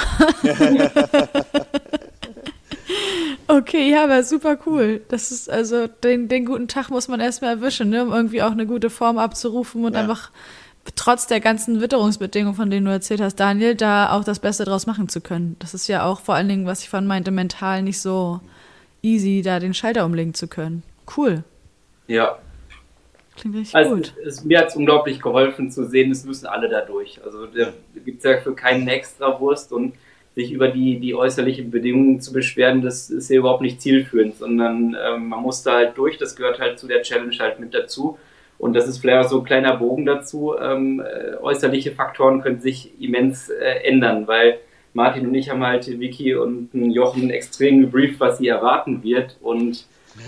okay, ja, aber super cool. Das ist also, den, den guten Tag muss man erstmal erwischen, ne, um irgendwie auch eine gute Form abzurufen und ja. einfach trotz der ganzen Witterungsbedingungen, von denen du erzählt hast, Daniel, da auch das Beste draus machen zu können. Das ist ja auch vor allen Dingen, was ich von meinte, mental nicht so easy, da den Schalter umlegen zu können. Cool. Ja, Klingt richtig also, gut. Es, mir hat es unglaublich geholfen zu sehen, es müssen alle da durch. Also da gibt es ja für keinen extra Wurst und sich über die, die äußerlichen Bedingungen zu beschweren, das ist ja überhaupt nicht zielführend, sondern ähm, man muss da halt durch, das gehört halt zu der Challenge halt mit dazu. Und das ist vielleicht auch so ein kleiner Bogen dazu. Ähm, äh, äußerliche Faktoren können sich immens äh, ändern, weil Martin und ich haben halt Vicky und Jochen extrem gebrieft, was sie erwarten wird. Und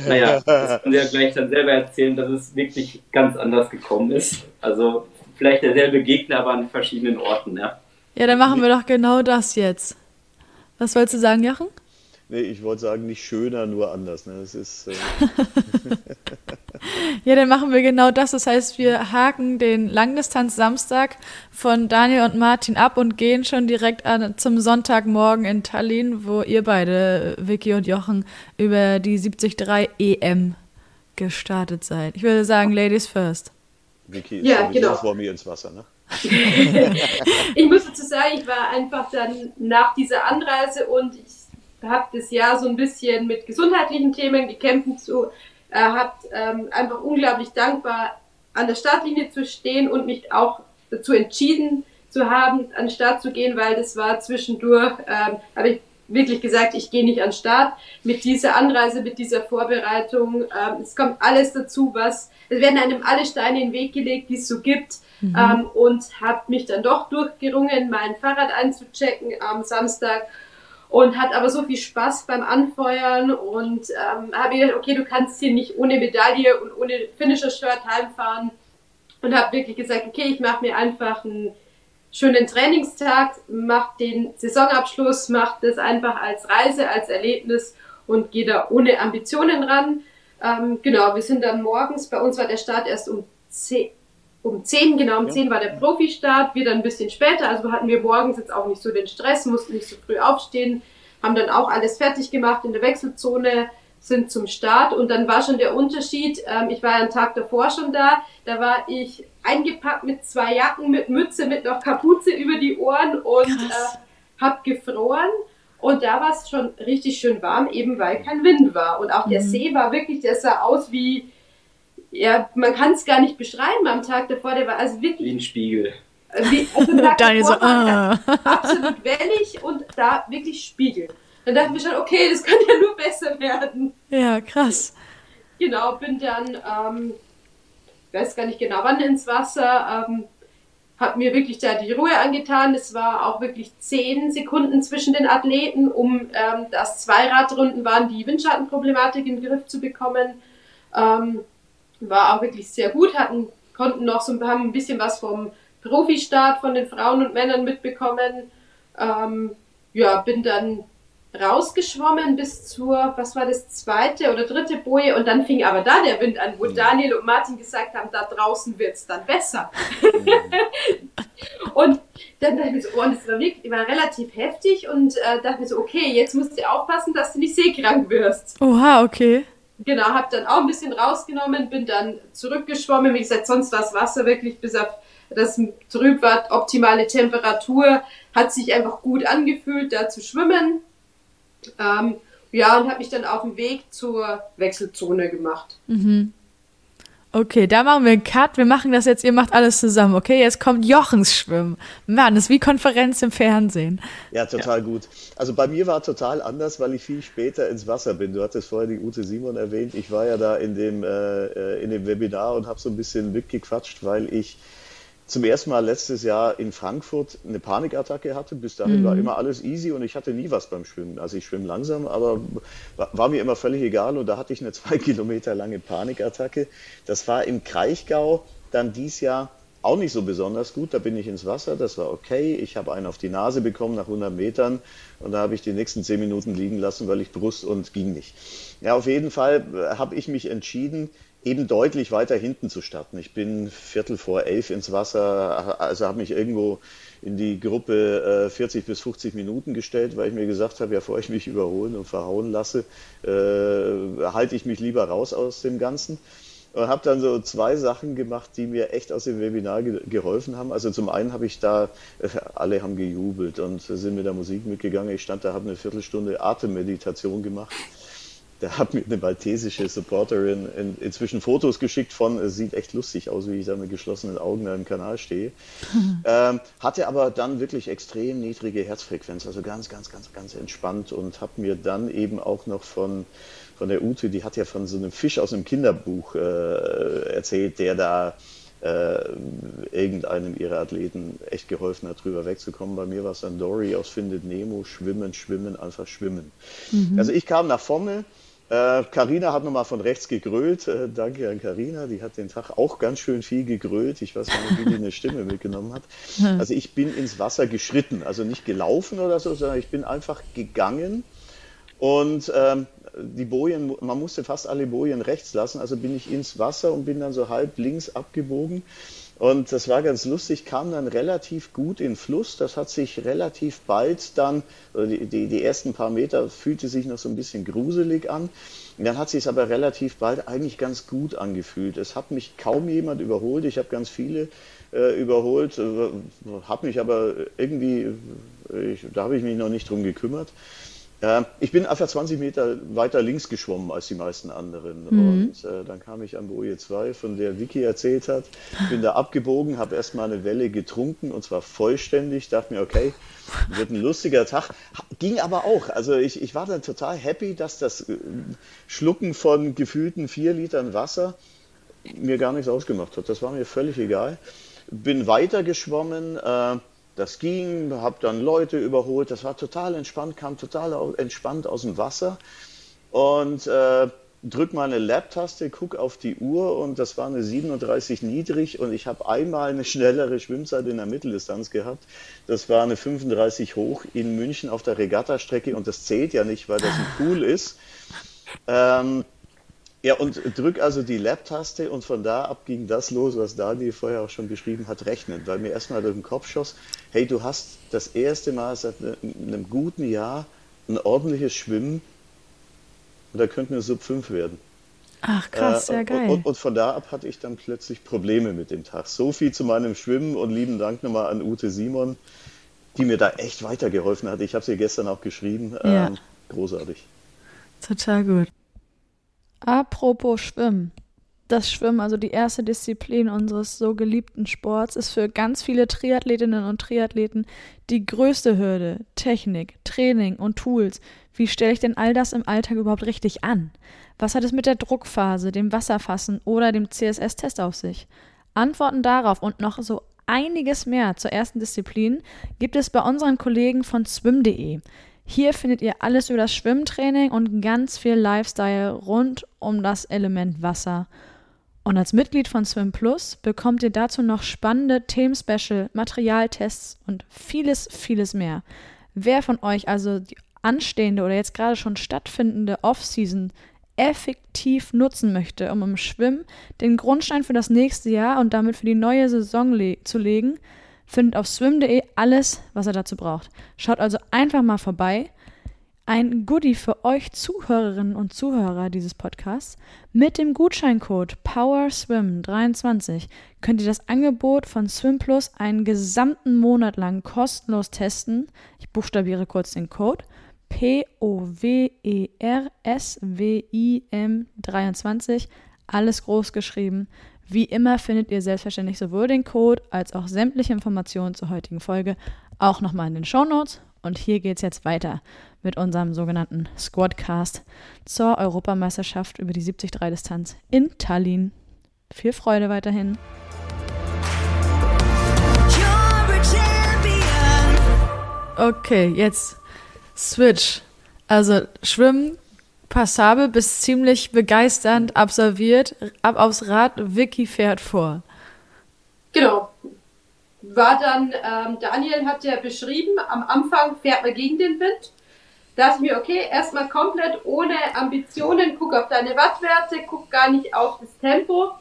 naja, das kann ja gleich dann selber erzählen, dass es wirklich ganz anders gekommen ist. Also vielleicht derselbe Gegner, aber an verschiedenen Orten, ja. Ja, dann machen wir doch genau das jetzt. Was wolltest du sagen, Jochen? Nee, ich wollte sagen, nicht schöner, nur anders. Ne? Das ist, äh ja, dann machen wir genau das. Das heißt, wir haken den Langdistanz Samstag von Daniel und Martin ab und gehen schon direkt an, zum Sonntagmorgen in Tallinn, wo ihr beide, Vicky und Jochen, über die 73 EM gestartet seid. Ich würde sagen, Ladies first. Vicky ist ja, genau. vor mir ins Wasser, ne? ich muss dazu sagen, ich war einfach dann nach dieser Anreise und ich habe das Jahr so ein bisschen mit gesundheitlichen Themen gekämpft, so äh, habe ähm, einfach unglaublich dankbar an der Startlinie zu stehen und mich auch dazu entschieden zu haben, an den Start zu gehen, weil das war zwischendurch, ähm, habe ich wirklich gesagt, ich gehe nicht an den Start. Mit dieser Anreise, mit dieser Vorbereitung, ähm, es kommt alles dazu, was, es werden einem alle Steine in den Weg gelegt, die es so gibt. Mhm. Ähm, und habe mich dann doch durchgerungen, mein Fahrrad einzuchecken am Samstag und hat aber so viel Spaß beim Anfeuern und ähm, habe gedacht, okay, du kannst hier nicht ohne Medaille und ohne Finisher-Shirt heimfahren und habe wirklich gesagt, okay, ich mache mir einfach einen schönen Trainingstag, mache den Saisonabschluss, mache das einfach als Reise, als Erlebnis und gehe da ohne Ambitionen ran. Ähm, genau, wir sind dann morgens, bei uns war der Start erst um 10, um 10, genau um ja. 10 war der Profi-Start, wir dann ein bisschen später, also hatten wir morgens jetzt auch nicht so den Stress, mussten nicht so früh aufstehen, haben dann auch alles fertig gemacht in der Wechselzone, sind zum Start und dann war schon der Unterschied, ähm, ich war ja einen Tag davor schon da, da war ich eingepackt mit zwei Jacken, mit Mütze, mit noch Kapuze über die Ohren und äh, hab gefroren. Und da war es schon richtig schön warm, eben weil kein Wind war. Und auch der mhm. See war wirklich, der sah aus wie, ja, man kann es gar nicht beschreiben am Tag davor, der war also wirklich. Wie ein Spiegel. Äh, wie, also Daniel so, ah. absolut wellig und da wirklich Spiegel. Dann dachten wir schon, okay, das kann ja nur besser werden. Ja, krass. Genau, bin dann ähm, weiß gar nicht genau wann ins Wasser, ähm, hat mir wirklich da die Ruhe angetan. Es war auch wirklich zehn Sekunden zwischen den Athleten, um ähm, das Zweiradrunden waren, die Windschattenproblematik in den Griff zu bekommen. Ähm, war auch wirklich sehr gut, hatten, konnten noch so, haben ein bisschen was vom Profi-Start von den Frauen und Männern mitbekommen. Ähm, ja, bin dann rausgeschwommen bis zur, was war das, zweite oder dritte Boje und dann fing aber da der Wind an, wo mhm. Daniel und Martin gesagt haben, da draußen wird es dann besser. Mhm. und dann dachte ich mir so, oh, und das war wirklich, war relativ heftig und äh, dachte mir so, okay, jetzt musst du aufpassen, dass du nicht seekrank wirst. Oha, okay. Genau, hab dann auch ein bisschen rausgenommen, bin dann zurückgeschwommen, wie gesagt, sonst war das Wasser wirklich bis auf das trüb war, optimale Temperatur, hat sich einfach gut angefühlt, da zu schwimmen ähm, ja, und habe mich dann auf den Weg zur Wechselzone gemacht. Mhm. Okay, da machen wir einen Cut. Wir machen das jetzt, ihr macht alles zusammen. Okay, jetzt kommt Jochens Schwimmen. Mann, das ist wie Konferenz im Fernsehen. Ja, total ja. gut. Also bei mir war total anders, weil ich viel später ins Wasser bin. Du hattest vorher die Ute Simon erwähnt. Ich war ja da in dem, äh, äh in dem Webinar und habe so ein bisschen mitgequatscht, weil ich zum ersten Mal letztes Jahr in Frankfurt eine Panikattacke hatte. Bis dahin mhm. war immer alles easy und ich hatte nie was beim Schwimmen. Also ich schwimme langsam, aber war mir immer völlig egal und da hatte ich eine zwei Kilometer lange Panikattacke. Das war im Kraichgau dann dies Jahr auch nicht so besonders gut. Da bin ich ins Wasser, das war okay. Ich habe einen auf die Nase bekommen nach 100 Metern und da habe ich die nächsten 10 Minuten liegen lassen, weil ich Brust und ging nicht. Ja, auf jeden Fall habe ich mich entschieden, eben deutlich weiter hinten zu starten. Ich bin Viertel vor elf ins Wasser, also habe mich irgendwo in die Gruppe äh, 40 bis 50 Minuten gestellt, weil ich mir gesagt habe, bevor ich mich überholen und verhauen lasse, äh, halte ich mich lieber raus aus dem Ganzen. Und habe dann so zwei Sachen gemacht, die mir echt aus dem Webinar ge geholfen haben. Also zum einen habe ich da, äh, alle haben gejubelt und sind mit der Musik mitgegangen. Ich stand da, habe eine Viertelstunde Atemmeditation gemacht der hat mir eine maltesische Supporterin in, inzwischen Fotos geschickt von, es sieht echt lustig aus, wie ich da mit geschlossenen Augen da im Kanal stehe. ähm, hatte aber dann wirklich extrem niedrige Herzfrequenz, also ganz, ganz, ganz, ganz entspannt und habe mir dann eben auch noch von, von der Ute, die hat ja von so einem Fisch aus einem Kinderbuch äh, erzählt, der da äh, irgendeinem ihrer Athleten echt geholfen hat, drüber wegzukommen. Bei mir war es dann Dory aus Findet Nemo, schwimmen, schwimmen, einfach schwimmen. Mhm. Also ich kam nach vorne, Karina äh, hat nochmal von rechts gegrölt. Äh, danke an Karina, die hat den Tag auch ganz schön viel gegrölt. Ich weiß nicht, wie die eine Stimme mitgenommen hat. Also ich bin ins Wasser geschritten, also nicht gelaufen oder so, sondern ich bin einfach gegangen. Und ähm, die Bojen, man musste fast alle Bojen rechts lassen, also bin ich ins Wasser und bin dann so halb links abgebogen Und das war ganz lustig, kam dann relativ gut in Fluss. Das hat sich relativ bald dann, die, die, die ersten paar Meter fühlte sich noch so ein bisschen gruselig an. Und dann hat sich es aber relativ bald eigentlich ganz gut angefühlt. Es hat mich kaum jemand überholt. Ich habe ganz viele äh, überholt, äh, habe mich aber irgendwie, ich, da habe ich mich noch nicht drum gekümmert. Äh, ich bin einfach 20 Meter weiter links geschwommen als die meisten anderen. Mhm. Und äh, dann kam ich an Boje 2, von der Vicky erzählt hat. Bin da abgebogen, habe erstmal eine Welle getrunken und zwar vollständig. Dachte mir, okay, wird ein lustiger Tag. Ging aber auch. Also ich, ich war dann total happy, dass das äh, Schlucken von gefühlten vier Litern Wasser mir gar nichts ausgemacht hat. Das war mir völlig egal. Bin weiter geschwommen. Äh, das ging, habe dann Leute überholt, das war total entspannt, kam total entspannt aus dem Wasser und äh, drück mal eine Lab-Taste, guck auf die Uhr und das war eine 37 niedrig und ich habe einmal eine schnellere Schwimmzeit in der Mitteldistanz gehabt. Das war eine 35 hoch in München auf der Regattastrecke und das zählt ja nicht, weil das ein Pool ist. Ähm, ja, und drück also die Lab-Taste und von da ab ging das los, was Daniel vorher auch schon beschrieben hat, rechnen, weil mir erstmal durch den Kopf schoss, hey, du hast das erste Mal seit ne, einem guten Jahr ein ordentliches Schwimmen und da könnte eine Sub 5 werden. Ach krass, sehr äh, geil. Und, und, von da ab hatte ich dann plötzlich Probleme mit dem Tag. So viel zu meinem Schwimmen und lieben Dank nochmal an Ute Simon, die mir da echt weitergeholfen hat. Ich habe sie gestern auch geschrieben. Ja. Ähm, großartig. Total gut. Apropos Schwimmen. Das Schwimmen, also die erste Disziplin unseres so geliebten Sports, ist für ganz viele Triathletinnen und Triathleten die größte Hürde. Technik, Training und Tools. Wie stelle ich denn all das im Alltag überhaupt richtig an? Was hat es mit der Druckphase, dem Wasserfassen oder dem CSS-Test auf sich? Antworten darauf und noch so einiges mehr zur ersten Disziplin gibt es bei unseren Kollegen von swim.de. Hier findet ihr alles über das Schwimmtraining und ganz viel Lifestyle rund um das Element Wasser. Und als Mitglied von Swim Plus bekommt ihr dazu noch spannende Themen-Special, Materialtests und vieles, vieles mehr. Wer von euch also die anstehende oder jetzt gerade schon stattfindende Off-Season effektiv nutzen möchte, um im Schwimmen den Grundstein für das nächste Jahr und damit für die neue Saison le zu legen, findet auf swim.de alles, was er dazu braucht. Schaut also einfach mal vorbei. Ein Goodie für euch Zuhörerinnen und Zuhörer dieses Podcasts. Mit dem Gutscheincode POWERSWIM23 könnt ihr das Angebot von Swim Plus einen gesamten Monat lang kostenlos testen. Ich buchstabiere kurz den Code. P-O-W-E-R-S-W-I-M 23. Alles groß geschrieben. Wie immer findet ihr selbstverständlich sowohl den Code als auch sämtliche Informationen zur heutigen Folge auch nochmal in den Show Notes. Und hier geht es jetzt weiter mit unserem sogenannten Squadcast zur Europameisterschaft über die 73-Distanz in Tallinn. Viel Freude weiterhin. Okay, jetzt Switch. Also Schwimmen passabel bis ziemlich begeisternd absolviert. Ab aufs Rad, Vicky fährt vor. Genau. War dann, ähm, Daniel hat ja beschrieben, am Anfang fährt man gegen den Wind. Da ich mir, okay, erstmal komplett ohne Ambitionen, guck auf deine Wattwerte, guck gar nicht auf das Tempo.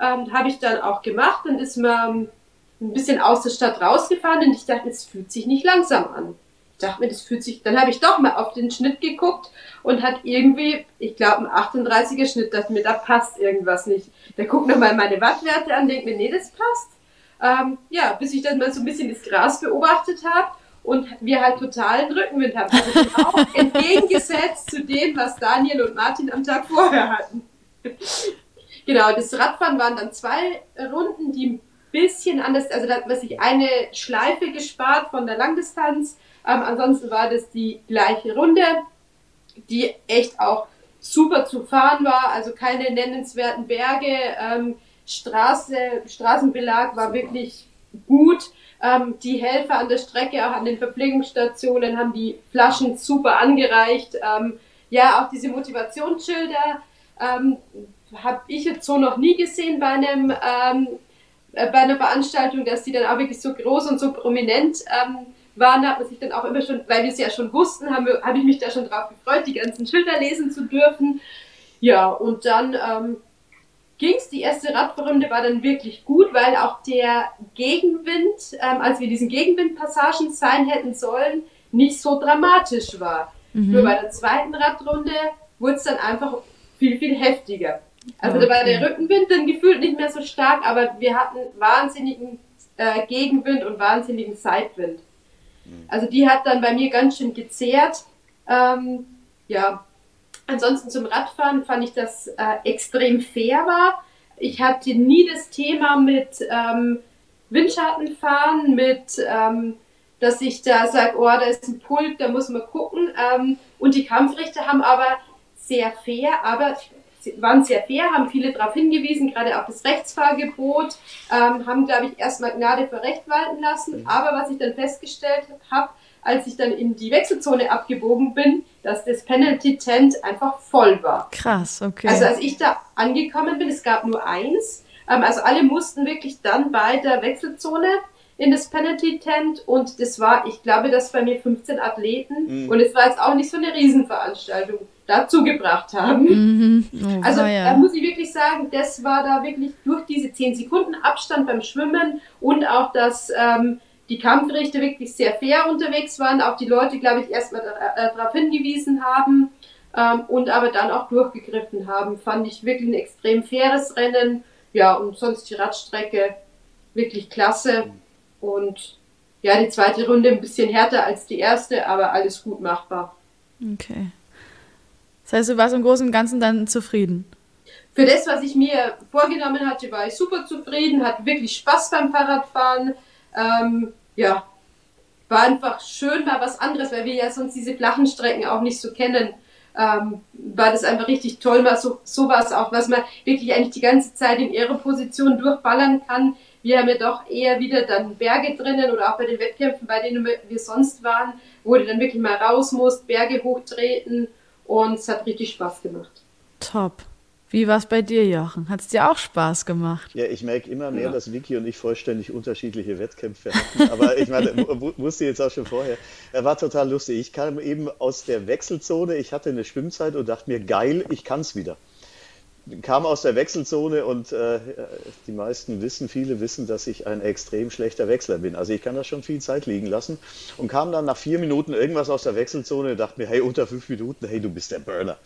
Ähm, Habe ich dann auch gemacht. Dann ist man ein bisschen aus der Stadt rausgefahren und ich dachte, es fühlt sich nicht langsam an dachte mir, das fühlt sich, dann habe ich doch mal auf den Schnitt geguckt und hat irgendwie, ich glaube, ein 38er Schnitt, dachte mir, da passt irgendwas nicht. Da guck nochmal meine Wattwerte an, denke mir, nee, das passt. Ähm, ja, bis ich dann mal so ein bisschen das Gras beobachtet habe und wir halt totalen Rückenwind haben. Also genau entgegengesetzt zu dem, was Daniel und Martin am Tag vorher hatten. genau, das Radfahren waren dann zwei Runden, die ein bisschen anders, also da hat man sich eine Schleife gespart von der Langdistanz ähm, ansonsten war das die gleiche Runde, die echt auch super zu fahren war, also keine nennenswerten Berge. Ähm, Straße, Straßenbelag war wirklich gut. Ähm, die Helfer an der Strecke, auch an den Verpflegungsstationen, haben die Flaschen super angereicht. Ähm, ja, auch diese Motivationsschilder ähm, habe ich jetzt so noch nie gesehen bei einem ähm, äh, bei einer Veranstaltung, dass die dann auch wirklich so groß und so prominent ähm, waren, hat man sich dann auch immer schon, weil wir es ja schon wussten, habe hab ich mich da schon drauf gefreut, die ganzen Schilder lesen zu dürfen. Ja, und dann ähm, ging es. Die erste Radrunde war dann wirklich gut, weil auch der Gegenwind, ähm, als wir diesen Gegenwindpassagen sein hätten sollen, nicht so dramatisch war. Mhm. Nur bei der zweiten Radrunde wurde es dann einfach viel, viel heftiger. Also okay. da war der Rückenwind dann gefühlt nicht mehr so stark, aber wir hatten wahnsinnigen äh, Gegenwind und wahnsinnigen Seitwind. Also die hat dann bei mir ganz schön gezehrt. Ähm, ja, ansonsten zum Radfahren fand ich, dass äh, extrem fair war. Ich hatte nie das Thema mit ähm, Windschattenfahren, mit ähm, dass ich da sage, oh, da ist ein Pult, da muss man gucken. Ähm, und die Kampfrichter haben aber sehr fair, aber waren sehr fair, haben viele darauf hingewiesen, gerade auf das Rechtsfahrgebot, ähm, haben, glaube ich, erstmal Gnade für Recht walten lassen. Mhm. Aber was ich dann festgestellt habe, als ich dann in die Wechselzone abgebogen bin, dass das Penalty Tent einfach voll war. Krass, okay. Also als ich da angekommen bin, es gab nur eins, ähm, also alle mussten wirklich dann bei der Wechselzone in das Penalty Tent und das war, ich glaube, das bei mir 15 Athleten mhm. und es war jetzt auch nicht so eine Riesenveranstaltung dazu gebracht haben. Mhm. Oh, also ja. da muss ich wirklich sagen, das war da wirklich durch diese 10 Sekunden Abstand beim Schwimmen und auch, dass ähm, die Kampfrichter wirklich sehr fair unterwegs waren, auch die Leute, glaube ich, erstmal äh, darauf hingewiesen haben ähm, und aber dann auch durchgegriffen haben, fand ich wirklich ein extrem faires Rennen. Ja, und sonst die Radstrecke wirklich klasse. Und ja, die zweite Runde ein bisschen härter als die erste, aber alles gut machbar. Okay. Das heißt, du warst im Großen und Ganzen dann zufrieden? Für das, was ich mir vorgenommen hatte, war ich super zufrieden, hatte wirklich Spaß beim Fahrradfahren. Ähm, ja, war einfach schön, mal was anderes, weil wir ja sonst diese flachen Strecken auch nicht so kennen. Ähm, war das einfach richtig toll, mal so sowas auch, was man wirklich eigentlich die ganze Zeit in ihrer Position durchballern kann. Wir haben ja doch eher wieder dann Berge drinnen oder auch bei den Wettkämpfen, bei denen wir sonst waren, wo du dann wirklich mal raus musst, Berge hochtreten und es hat richtig Spaß gemacht. Top. Wie war es bei dir, Jochen? Hat es dir auch Spaß gemacht? Ja, ich merke immer mehr, ja. dass Vicky und ich vollständig unterschiedliche Wettkämpfe hatten. Aber ich meine, wusste jetzt auch schon vorher. Er war total lustig. Ich kam eben aus der Wechselzone. Ich hatte eine Schwimmzeit und dachte mir, geil, ich kann es wieder kam aus der Wechselzone und äh, die meisten wissen, viele wissen, dass ich ein extrem schlechter Wechsler bin. Also ich kann da schon viel Zeit liegen lassen und kam dann nach vier Minuten irgendwas aus der Wechselzone und dachte mir, hey, unter fünf Minuten, hey, du bist der Burner.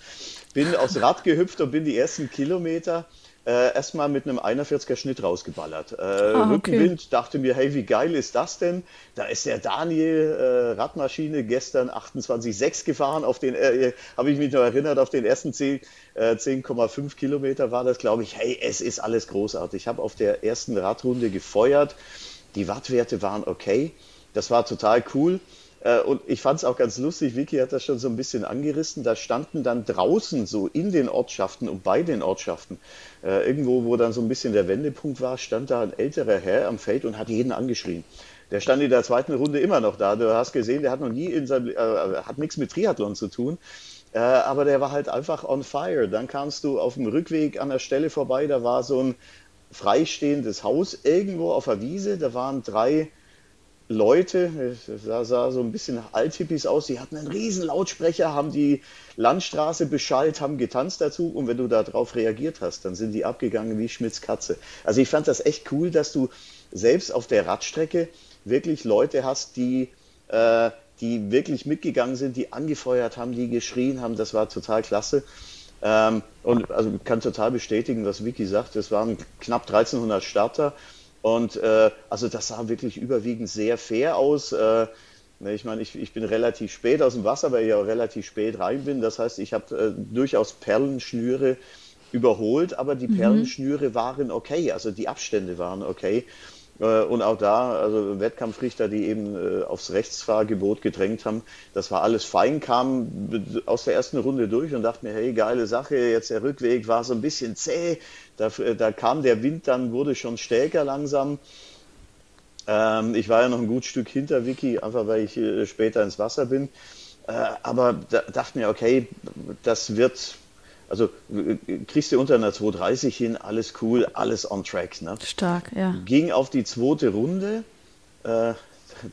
Bin aufs Rad gehüpft und bin die ersten Kilometer äh, erstmal mit einem 41er Schnitt rausgeballert. Äh, ah, okay. Rückenwind, dachte mir, hey, wie geil ist das denn? Da ist der Daniel äh, Radmaschine gestern 28,6 gefahren, auf den, äh, habe ich mich noch erinnert, auf den ersten 10,5 10, äh, Kilometer war das, glaube ich, hey, es ist alles großartig. Ich habe auf der ersten Radrunde gefeuert, die Wattwerte waren okay, das war total cool. Äh, und ich fand es auch ganz lustig, Vicky hat das schon so ein bisschen angerissen, da standen dann draußen so in den Ortschaften und bei den Ortschaften, äh, irgendwo, wo dann so ein bisschen der Wendepunkt war, stand da ein älterer Herr am Feld und hat jeden angeschrien. Der stand in der zweiten Runde immer noch da. Du hast gesehen, der hat noch nie in seinem, äh, hat nichts mit Triathlon zu tun. Äh, aber der war halt einfach on fire. Dann kamst du auf dem Rückweg an der Stelle vorbei, da war so ein freistehendes Haus irgendwo auf der Wiese. Da waren drei Leute, das sah so ein bisschen Althippies aus, die hatten einen riesen Lautsprecher, haben die Landstraße beschallt, haben getanzt dazu und wenn du darauf reagiert hast, dann sind die abgegangen wie Schmitz Katze. Also ich fand das echt cool, dass du selbst auf der Radstrecke wirklich Leute hast, die, äh, die wirklich mitgegangen sind, die angefeuert haben, die geschrien haben, das war total klasse. Ähm, und also kann total bestätigen, was Vicky sagt, es waren knapp 1300 Starter und äh, also das sah wirklich überwiegend sehr fair aus. Äh, ne, ich meine, ich, ich bin relativ spät aus dem Wasser, weil ich auch relativ spät rein bin. Das heißt, ich habe äh, durchaus Perlenschnüre überholt, aber die mhm. Perlenschnüre waren okay, also die Abstände waren okay. Äh, und auch da, also Wettkampfrichter, die eben äh, aufs Rechtsfahrgebot gedrängt haben, das war alles fein, kam aus der ersten Runde durch und dachte mir, hey, geile Sache, jetzt der Rückweg war so ein bisschen zäh, da, äh, da kam der Wind dann, wurde schon stärker langsam. Ähm, ich war ja noch ein gut Stück hinter Vicky, einfach weil ich später ins Wasser bin. aber da dachte mir, okay, das wird also kriegst du unter einer 230 hin, alles cool, alles on track. Ne? Stark, ja. Ging auf die zweite Runde. Äh,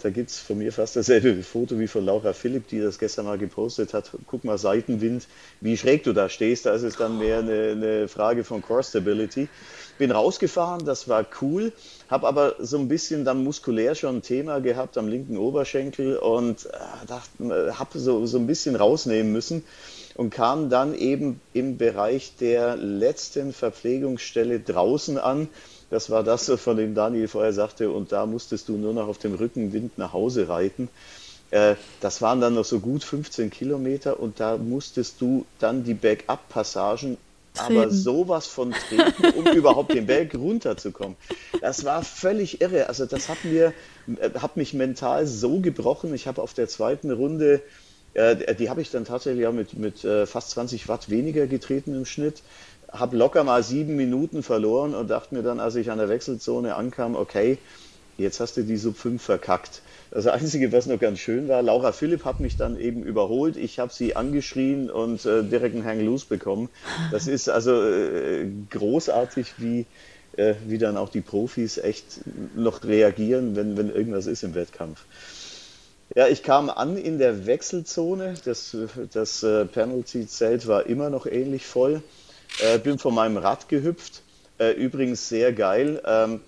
da gibt es von mir fast dasselbe Foto wie von Laura Philipp, die das gestern mal gepostet hat. Guck mal, Seitenwind, wie schräg du da stehst. Da ist es dann mehr eine, eine Frage von Core Stability. Bin rausgefahren, das war cool, habe aber so ein bisschen dann muskulär schon ein Thema gehabt am linken Oberschenkel und äh, habe so, so ein bisschen rausnehmen müssen und kam dann eben im Bereich der letzten Verpflegungsstelle draußen an das war das, von dem Daniel vorher sagte, und da musstest du nur noch auf dem Rückenwind nach Hause reiten. Äh, das waren dann noch so gut 15 Kilometer und da musstest du dann die Bergab-Passagen aber sowas von treten, um überhaupt den Berg runterzukommen. Das war völlig irre. Also das hat mir, äh, hat mich mental so gebrochen. Ich habe auf der zweiten Runde, äh, die habe ich dann tatsächlich auch mit, mit fast 20 Watt weniger getreten im Schnitt habe locker mal sieben Minuten verloren und dachte mir dann, als ich an der Wechselzone ankam, okay, jetzt hast du die Sub 5 verkackt. Das Einzige, was noch ganz schön war, Laura Philipp hat mich dann eben überholt. Ich habe sie angeschrien und äh, direkt einen Hang Loose bekommen. Das ist also äh, großartig, wie, äh, wie dann auch die Profis echt noch reagieren, wenn, wenn irgendwas ist im Wettkampf. Ja, ich kam an in der Wechselzone. Das, das äh, Penalty-Zelt war immer noch ähnlich voll. Äh, bin von meinem Rad gehüpft. Äh, übrigens sehr geil. Ähm,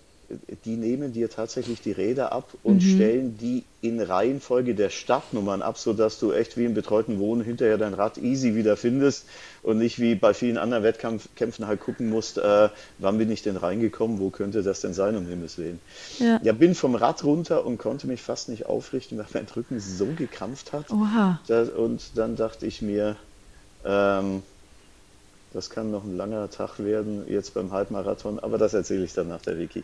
die nehmen dir tatsächlich die Räder ab und mhm. stellen die in Reihenfolge der Startnummern ab, sodass du echt wie im betreuten Wohnen hinterher dein Rad easy wieder findest und nicht wie bei vielen anderen Wettkämpfen halt gucken musst, äh, wann bin ich denn reingekommen, wo könnte das denn sein, um Himmels Willen. Ja. ja, bin vom Rad runter und konnte mich fast nicht aufrichten, weil mein Rücken so gekrampft hat. Oha. Das, und dann dachte ich mir, ähm, das kann noch ein langer Tag werden, jetzt beim Halbmarathon, aber das erzähle ich dann nach der Wiki.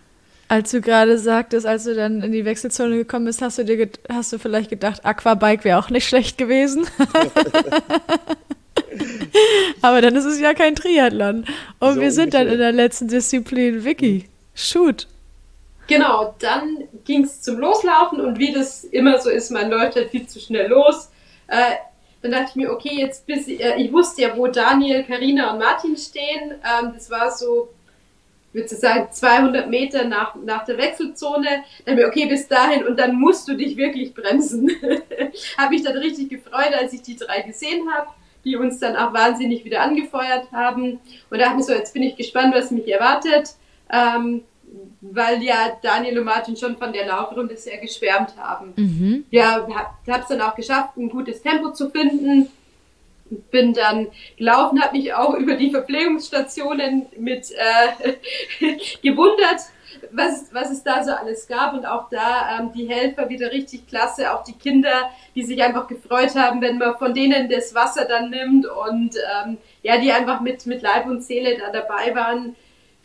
Als du gerade sagtest, als du dann in die Wechselzone gekommen bist, hast du dir hast du vielleicht gedacht, Aquabike wäre auch nicht schlecht gewesen. aber dann ist es ja kein Triathlon. Und so wir sind dann in der letzten Disziplin, Vicky. Shoot. Genau, dann ging es zum Loslaufen und wie das immer so ist, man läuft halt viel zu schnell los. Äh, dann dachte ich mir, okay, jetzt bis äh, ich wusste ja, wo Daniel, Karina und Martin stehen. Ähm, das war so, würde sagen, 200 Meter nach, nach der Wechselzone. Dann mir, okay, bis dahin und dann musst du dich wirklich bremsen. habe ich dann richtig gefreut, als ich die drei gesehen habe, die uns dann auch wahnsinnig wieder angefeuert haben. Und dachte mir so, jetzt bin ich gespannt, was mich erwartet. Ähm, weil ja Daniel und Martin schon von der Laufrunde sehr geschwärmt haben. Mhm. Ja, habe es dann auch geschafft, ein gutes Tempo zu finden. Bin dann gelaufen, habe mich auch über die Verpflegungsstationen mit äh, gewundert, was, was es da so alles gab. Und auch da ähm, die Helfer wieder richtig klasse, auch die Kinder, die sich einfach gefreut haben, wenn man von denen das Wasser dann nimmt. Und ähm, ja, die einfach mit, mit Leib und Seele da dabei waren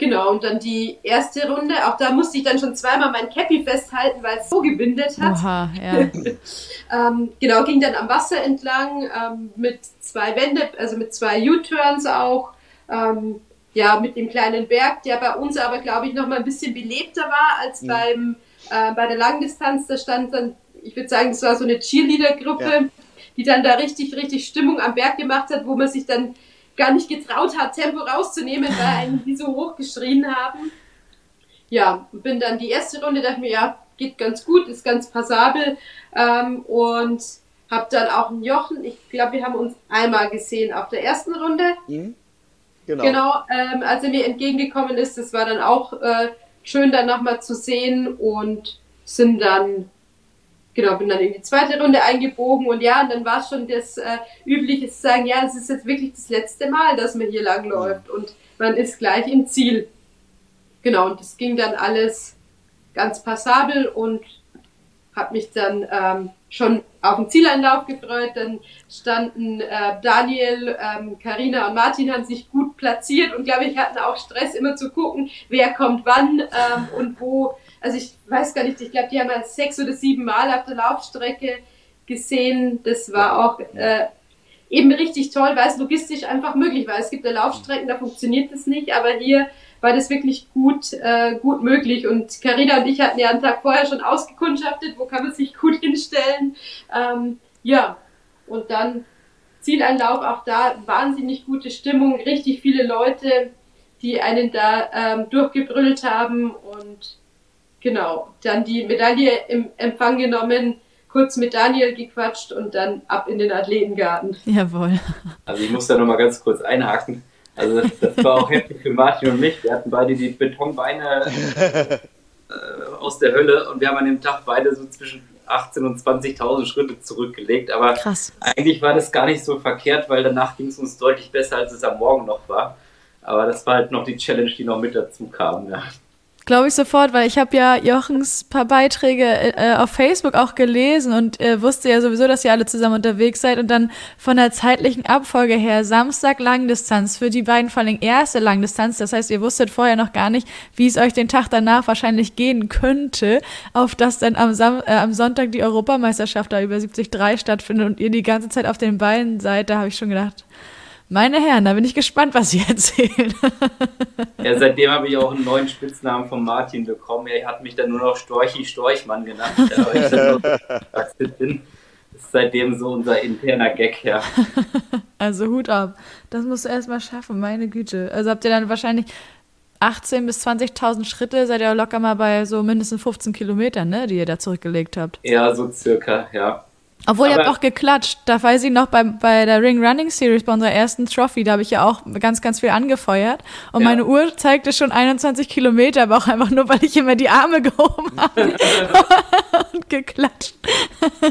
Genau, und dann die erste Runde, auch da musste ich dann schon zweimal mein Cappy festhalten, weil es so gebindet hat. Oha, ja. ähm, genau, ging dann am Wasser entlang ähm, mit zwei Wände, also mit zwei U-Turns auch. Ähm, ja, mit dem kleinen Berg, der bei uns aber, glaube ich, noch mal ein bisschen belebter war als mhm. beim, äh, bei der Langdistanz. Da stand dann, ich würde sagen, das war so eine Cheerleader-Gruppe, ja. die dann da richtig, richtig Stimmung am Berg gemacht hat, wo man sich dann gar nicht getraut hat, Tempo rauszunehmen, weil die so hoch geschrien haben. Ja, bin dann die erste Runde, dachte mir, ja, geht ganz gut, ist ganz passabel ähm, und habe dann auch einen Jochen, ich glaube, wir haben uns einmal gesehen auf der ersten Runde. Mhm. Genau, genau ähm, als er mir entgegengekommen ist, das war dann auch äh, schön dann nochmal zu sehen und sind dann genau, bin dann in die zweite Runde eingebogen und ja, und dann war schon das äh, übliche zu sagen, ja, es ist jetzt wirklich das letzte Mal, dass man hier lang läuft und man ist gleich im Ziel. Genau, und das ging dann alles ganz passabel und habe mich dann ähm, schon auf den Zieleinlauf gefreut. Dann standen äh, Daniel, Karina ähm, und Martin haben sich gut platziert und glaube ich hatten auch Stress immer zu gucken, wer kommt wann ähm, und wo also ich weiß gar nicht, ich glaube, die haben wir sechs oder sieben Mal auf der Laufstrecke gesehen. Das war auch äh, eben richtig toll, weil es logistisch einfach möglich war. Es gibt ja Laufstrecken, da funktioniert das nicht, aber hier war das wirklich gut, äh, gut möglich. Und Carina und ich hatten ja einen Tag vorher schon ausgekundschaftet, wo kann man sich gut hinstellen. Ähm, ja, und dann Zieleinlauf, auch da wahnsinnig gute Stimmung, richtig viele Leute, die einen da ähm, durchgebrüllt haben und genau, dann die Medaille im Empfang genommen, kurz mit Daniel gequatscht und dann ab in den Athletengarten. Jawohl. Also ich muss da nochmal ganz kurz einhaken. Also das, das war auch heftig für Martin und mich. Wir hatten beide die Betonbeine äh, aus der Hölle und wir haben an dem Tag beide so zwischen 18.000 und 20.000 Schritte zurückgelegt. Aber Krass. eigentlich war das gar nicht so verkehrt, weil danach ging es uns deutlich besser, als es am Morgen noch war. Aber das war halt noch die Challenge, die noch mit dazu kam. Ja. Glaube ich sofort, weil ich habe ja Jochens paar Beiträge äh, auf Facebook auch gelesen und äh, wusste ja sowieso, dass ihr alle zusammen unterwegs seid und dann von der zeitlichen Abfolge her Samstag Langdistanz für die beiden vor allem erste Langdistanz. Das heißt, ihr wusstet vorher noch gar nicht, wie es euch den Tag danach wahrscheinlich gehen könnte, auf das dann am, Sam äh, am Sonntag die Europameisterschaft da über 73 stattfindet und ihr die ganze Zeit auf den Beinen seid. Da habe ich schon gedacht, meine Herren, da bin ich gespannt, was Sie erzählen. Ja, seitdem habe ich auch einen neuen Spitznamen von Martin bekommen. Er hat mich dann nur noch Storchi Storchmann genannt, weil ich dann so bin. Das ist seitdem so unser interner Gag, ja. Also Hut ab. Das musst du erstmal schaffen, meine Güte. Also habt ihr dann wahrscheinlich 18.000 bis 20.000 Schritte, seid ihr locker mal bei so mindestens 15 Kilometern, ne, die ihr da zurückgelegt habt. Ja, so circa, ja. Obwohl, ihr habt auch geklatscht. Da weiß ich noch, bei, bei der Ring Running Series, bei unserer ersten Trophy, da habe ich ja auch ganz, ganz viel angefeuert. Und ja. meine Uhr zeigte schon 21 Kilometer, aber auch einfach nur, weil ich immer die Arme gehoben habe und geklatscht.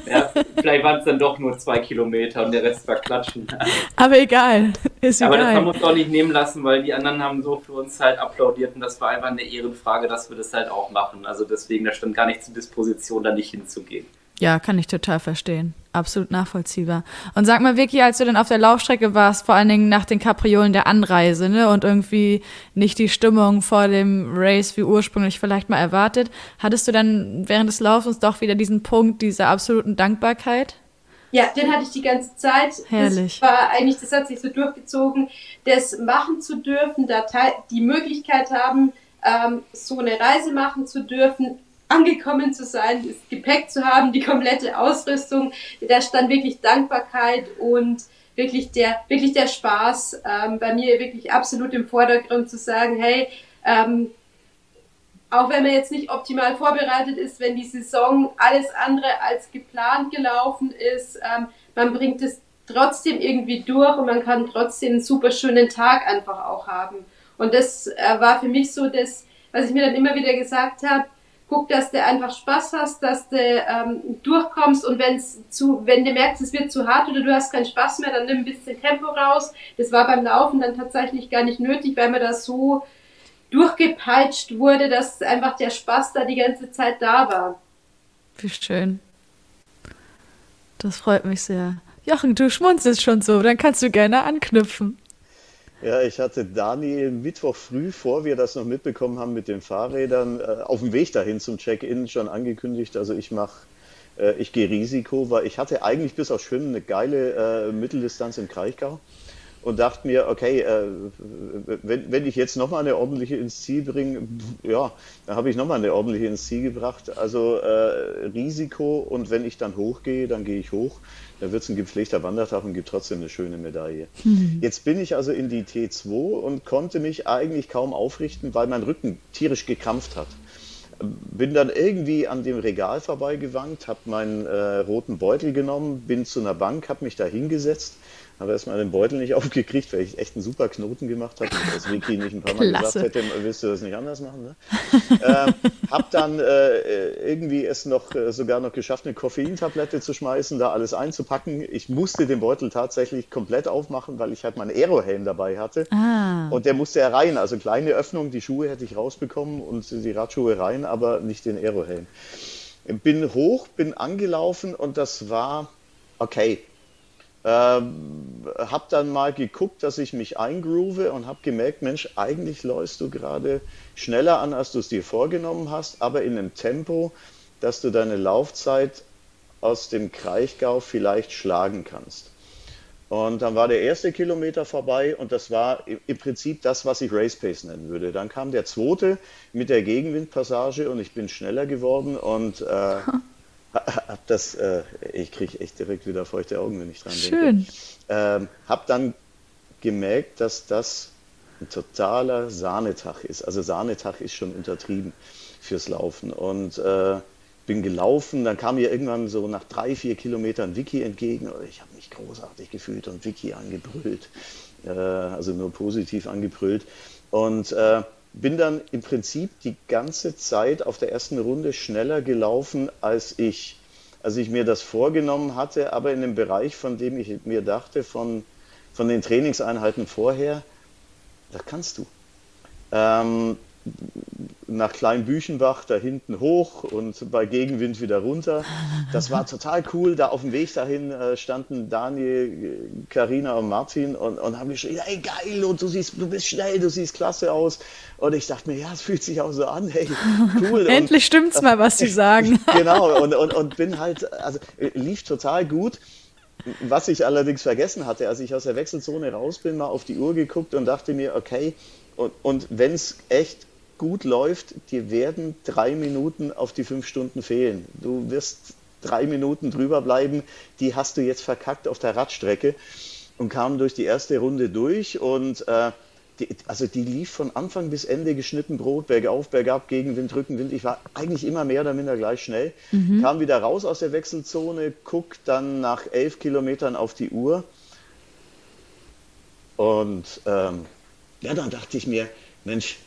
Ja, vielleicht waren es dann doch nur zwei Kilometer und der Rest war Klatschen. Aber egal, ist aber egal. das haben wir uns auch nicht nehmen lassen, weil die anderen haben so für uns halt applaudiert und das war einfach eine Ehrenfrage, dass wir das halt auch machen. Also deswegen, da stand gar nicht zur Disposition, da nicht hinzugehen. Ja, kann ich total verstehen. Absolut nachvollziehbar. Und sag mal, Vicky, als du dann auf der Laufstrecke warst, vor allen Dingen nach den Kapriolen der Anreise, ne, und irgendwie nicht die Stimmung vor dem Race wie ursprünglich vielleicht mal erwartet, hattest du dann während des Laufens doch wieder diesen Punkt dieser absoluten Dankbarkeit? Ja, den hatte ich die ganze Zeit. Herrlich. Das war eigentlich, das hat sich so durchgezogen, das machen zu dürfen, da die Möglichkeit haben, ähm, so eine Reise machen zu dürfen, angekommen zu sein, das Gepäck zu haben, die komplette Ausrüstung. Da stand wirklich Dankbarkeit und wirklich der, wirklich der Spaß ähm, bei mir wirklich absolut im Vordergrund zu sagen, hey, ähm, auch wenn man jetzt nicht optimal vorbereitet ist, wenn die Saison alles andere als geplant gelaufen ist, ähm, man bringt es trotzdem irgendwie durch und man kann trotzdem einen super schönen Tag einfach auch haben. Und das äh, war für mich so das, was ich mir dann immer wieder gesagt habe, guck, dass du einfach Spaß hast, dass du ähm, durchkommst und wenn's zu, wenn du merkst, es wird zu hart oder du hast keinen Spaß mehr, dann nimm ein bisschen Tempo raus. Das war beim Laufen dann tatsächlich gar nicht nötig, weil mir das so durchgepeitscht wurde, dass einfach der Spaß da die ganze Zeit da war. Wie schön. Das freut mich sehr. Jochen, du schmunzelst schon so, dann kannst du gerne anknüpfen. Ja, ich hatte Daniel Mittwoch früh, vor wir das noch mitbekommen haben mit den Fahrrädern, äh, auf dem Weg dahin zum Check-in schon angekündigt. Also ich mache, äh, ich gehe Risiko, weil ich hatte eigentlich bis auf Schwimmen eine geile äh, Mitteldistanz im Kraichgau und dachte mir, okay, wenn, ich jetzt nochmal eine ordentliche ins Ziel bringe, ja, dann habe ich nochmal eine ordentliche ins Ziel gebracht. Also Risiko und wenn ich dann hochgehe, dann gehe ich hoch. Da wird es ein gepflegter Wandertag und gibt trotzdem eine schöne Medaille. Mhm. Jetzt bin ich also in die T2 und konnte mich eigentlich kaum aufrichten, weil mein Rücken tierisch gekrampft hat. Bin dann irgendwie an dem Regal vorbeigewankt, habe meinen äh, roten Beutel genommen, bin zu einer Bank, habe mich da hingesetzt habe erstmal den Beutel nicht aufgekriegt, weil ich echt einen super Knoten gemacht habe. Und das Vicky nicht ein paar Mal Klasse. gesagt hätte, willst du das nicht anders machen? Ne? ähm, hab dann äh, irgendwie es noch äh, sogar noch geschafft, eine Koffeintablette zu schmeißen, da alles einzupacken. Ich musste den Beutel tatsächlich komplett aufmachen, weil ich halt meinen Aerohelm dabei hatte. Ah. Und der musste ja rein. Also kleine Öffnung, die Schuhe hätte ich rausbekommen und die Radschuhe rein, aber nicht den Aerohelm. Bin hoch, bin angelaufen und das war okay ähm, habe dann mal geguckt, dass ich mich eingroove und habe gemerkt, Mensch, eigentlich läufst du gerade schneller an, als du es dir vorgenommen hast, aber in einem Tempo, dass du deine Laufzeit aus dem Kraichgau vielleicht schlagen kannst. Und dann war der erste Kilometer vorbei und das war im Prinzip das, was ich Race Pace nennen würde. Dann kam der zweite mit der Gegenwindpassage und ich bin schneller geworden und äh, hab das, äh, ich kriege echt direkt wieder feuchte Augen, wenn ich dran Schön. denke. Ähm, hab dann gemerkt, dass das ein totaler Sahnetag ist. Also Sahnetag ist schon untertrieben fürs Laufen. Und äh, bin gelaufen, dann kam mir irgendwann so nach drei, vier Kilometern Vicky entgegen. Ich habe mich großartig gefühlt und Vicky angebrüllt, äh, also nur positiv angebrüllt. Und äh, bin dann im Prinzip die ganze Zeit auf der ersten Runde schneller gelaufen als ich. Als ich mir das vorgenommen hatte, aber in einem Bereich, von dem ich mir dachte, von, von den Trainingseinheiten vorher, das kannst du. Ähm, nach Kleinbüchenbach da hinten hoch und bei Gegenwind wieder runter. Das war total cool. Da auf dem Weg dahin äh, standen Daniel, Karina und Martin und, und haben geschrien, hey geil und du siehst, du bist schnell, du siehst klasse aus. Und ich dachte mir, ja, es fühlt sich auch so an, hey, cool. Endlich und, stimmt's mal, was sie sagen. genau, und, und, und bin halt, also lief total gut. Was ich allerdings vergessen hatte, als ich aus der Wechselzone raus bin, mal auf die Uhr geguckt und dachte mir, okay, und, und wenn es echt gut läuft, dir werden drei Minuten auf die fünf Stunden fehlen. Du wirst drei Minuten drüber bleiben, die hast du jetzt verkackt auf der Radstrecke und kam durch die erste Runde durch und äh, die, also die lief von Anfang bis Ende geschnitten Brot, bergauf, bergab, Gegenwind, Rückenwind. Ich war eigentlich immer mehr oder minder gleich schnell. Mhm. Kam wieder raus aus der Wechselzone, guck dann nach elf Kilometern auf die Uhr. Und ähm, ja, dann dachte ich mir, Mensch,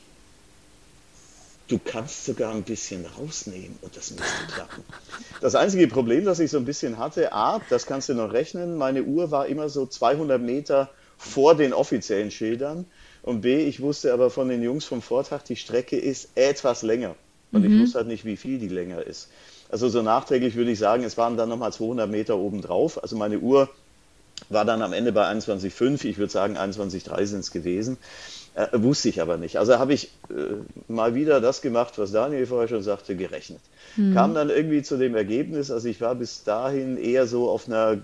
du kannst sogar ein bisschen rausnehmen und das müsste klappen. Das einzige Problem, das ich so ein bisschen hatte, A, das kannst du noch rechnen, meine Uhr war immer so 200 Meter vor den offiziellen Schildern und B, ich wusste aber von den Jungs vom Vortag, die Strecke ist etwas länger und mhm. ich wusste halt nicht, wie viel die länger ist. Also so nachträglich würde ich sagen, es waren dann nochmal 200 Meter obendrauf. Also meine Uhr war dann am Ende bei 21,5, ich würde sagen 21,3 sind es gewesen. Äh, wusste ich aber nicht. Also habe ich äh, mal wieder das gemacht, was Daniel vorher schon sagte, gerechnet. Mhm. Kam dann irgendwie zu dem Ergebnis, also ich war bis dahin eher so auf einer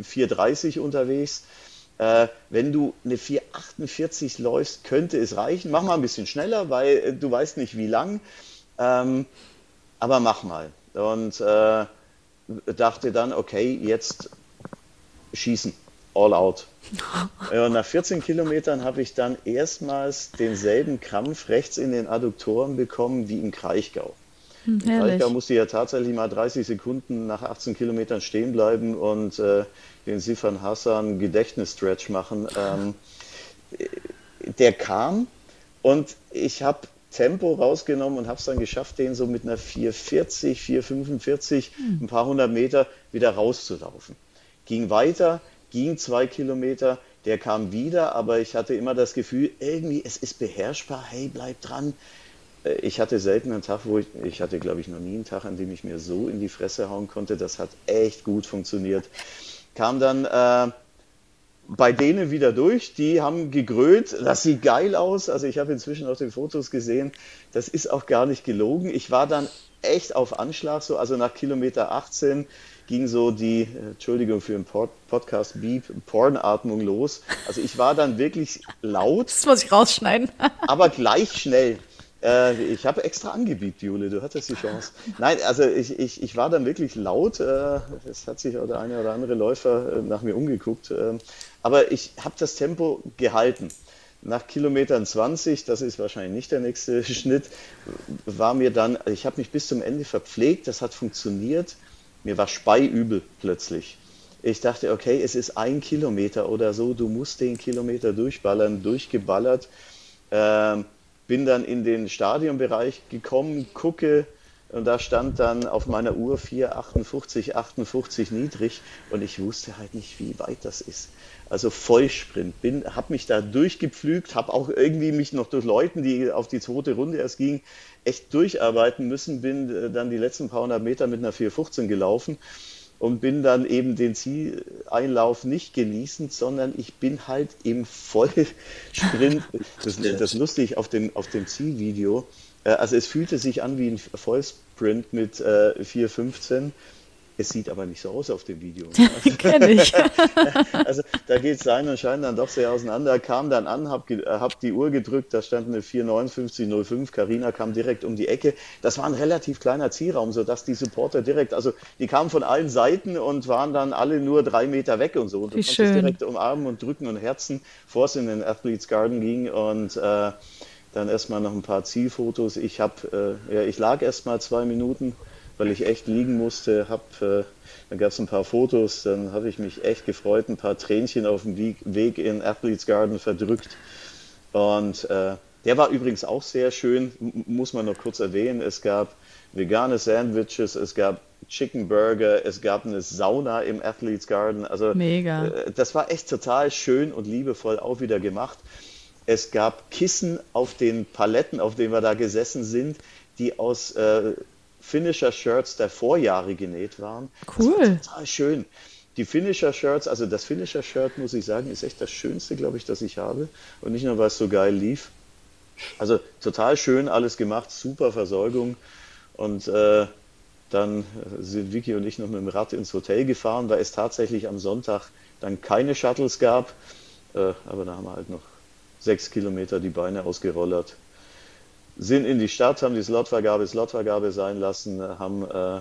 4,30 unterwegs. Äh, wenn du eine 4,48 läufst, könnte es reichen. Mach mal ein bisschen schneller, weil äh, du weißt nicht, wie lang. Ähm, aber mach mal. Und äh, dachte dann, okay, jetzt schießen, all out. Und nach 14 Kilometern habe ich dann erstmals denselben Krampf rechts in den Adduktoren bekommen wie im Kraichgau. Hm, Im Kraichgau musste ja tatsächlich mal 30 Sekunden nach 18 Kilometern stehen bleiben und äh, den Sifan Hassan Gedächtnisstretch machen. Ähm, der kam und ich habe Tempo rausgenommen und habe es dann geschafft, den so mit einer 440, 445, hm. ein paar hundert Meter wieder rauszulaufen. Ging weiter, ging zwei Kilometer, der kam wieder, aber ich hatte immer das Gefühl, irgendwie, es ist beherrschbar, hey, bleib dran. Äh, ich hatte selten einen Tag, wo ich, ich hatte glaube ich noch nie einen Tag, an dem ich mir so in die Fresse hauen konnte. Das hat echt gut funktioniert. Kam dann äh, bei denen wieder durch, die haben gegrölt, das sieht geil aus. Also ich habe inzwischen auch die Fotos gesehen, das ist auch gar nicht gelogen. Ich war dann echt auf Anschlag, so also nach Kilometer 18 ging so die, äh, Entschuldigung für den Podcast Beep, Pornatmung los. Also ich war dann wirklich laut. Das muss ich rausschneiden. aber gleich schnell. Äh, ich habe extra angebiebt, Jule, du hattest die Chance. Nein, also ich, ich, ich war dann wirklich laut. Äh, es hat sich auch der eine oder andere Läufer äh, nach mir umgeguckt. Äh, aber ich habe das Tempo gehalten. Nach Kilometern 20, das ist wahrscheinlich nicht der nächste Schnitt, war mir dann, ich habe mich bis zum Ende verpflegt, das hat funktioniert. Mir war speiübel plötzlich. Ich dachte, okay, es ist ein Kilometer oder so, du musst den Kilometer durchballern, durchgeballert. Ähm, bin dann in den Stadionbereich gekommen, gucke und da stand dann auf meiner Uhr 4,58, 58 niedrig und ich wusste halt nicht, wie weit das ist. Also Vollsprint. Bin, habe mich da durchgepflügt, habe auch irgendwie mich noch durch Leuten, die auf die zweite Runde erst gingen, echt durcharbeiten müssen. Bin äh, dann die letzten paar hundert Meter mit einer 4,15 gelaufen und bin dann eben den Zieleinlauf nicht genießend, sondern ich bin halt im Vollsprint. Das, das lustig auf dem, auf dem Zielvideo. Äh, also es fühlte sich an wie ein Vollsprint mit äh, 4,15 Es sieht aber nicht so aus auf dem Video. Also, ich. also da geht Sein und Schein dann doch sehr auseinander. Kam dann an, hab, hab die Uhr gedrückt, da stand eine 45905. Carina kam direkt um die Ecke. Das war ein relativ kleiner Zielraum, sodass die Supporter direkt, also die kamen von allen Seiten und waren dann alle nur drei Meter weg und so. Und Wie du schön. direkt umarmen und drücken und herzen, bevor es in den Athletes Garden ging. Und äh, dann erstmal noch ein paar Zielfotos. Ich, hab, äh, ja, ich lag erstmal zwei Minuten weil ich echt liegen musste. Hab, äh, dann gab es ein paar Fotos, dann habe ich mich echt gefreut, ein paar Tränchen auf dem Weg in Athletes Garden verdrückt. Und äh, der war übrigens auch sehr schön, muss man noch kurz erwähnen. Es gab vegane Sandwiches, es gab Chicken Burger, es gab eine Sauna im Athletes Garden. Also Mega. Äh, das war echt total schön und liebevoll auch wieder gemacht. Es gab Kissen auf den Paletten, auf denen wir da gesessen sind, die aus äh, Finisher-Shirts der Vorjahre genäht waren. Cool. Das war total schön. Die Finisher-Shirts, also das Finisher-Shirt, muss ich sagen, ist echt das Schönste, glaube ich, das ich habe. Und nicht nur, weil es so geil lief. Also total schön alles gemacht, super Versorgung. Und äh, dann sind Vicky und ich noch mit dem Rad ins Hotel gefahren, weil es tatsächlich am Sonntag dann keine Shuttles gab. Äh, aber da haben wir halt noch sechs Kilometer die Beine ausgerollert sind in die Stadt, haben die Slotvergabe Slotvergabe sein lassen, haben äh,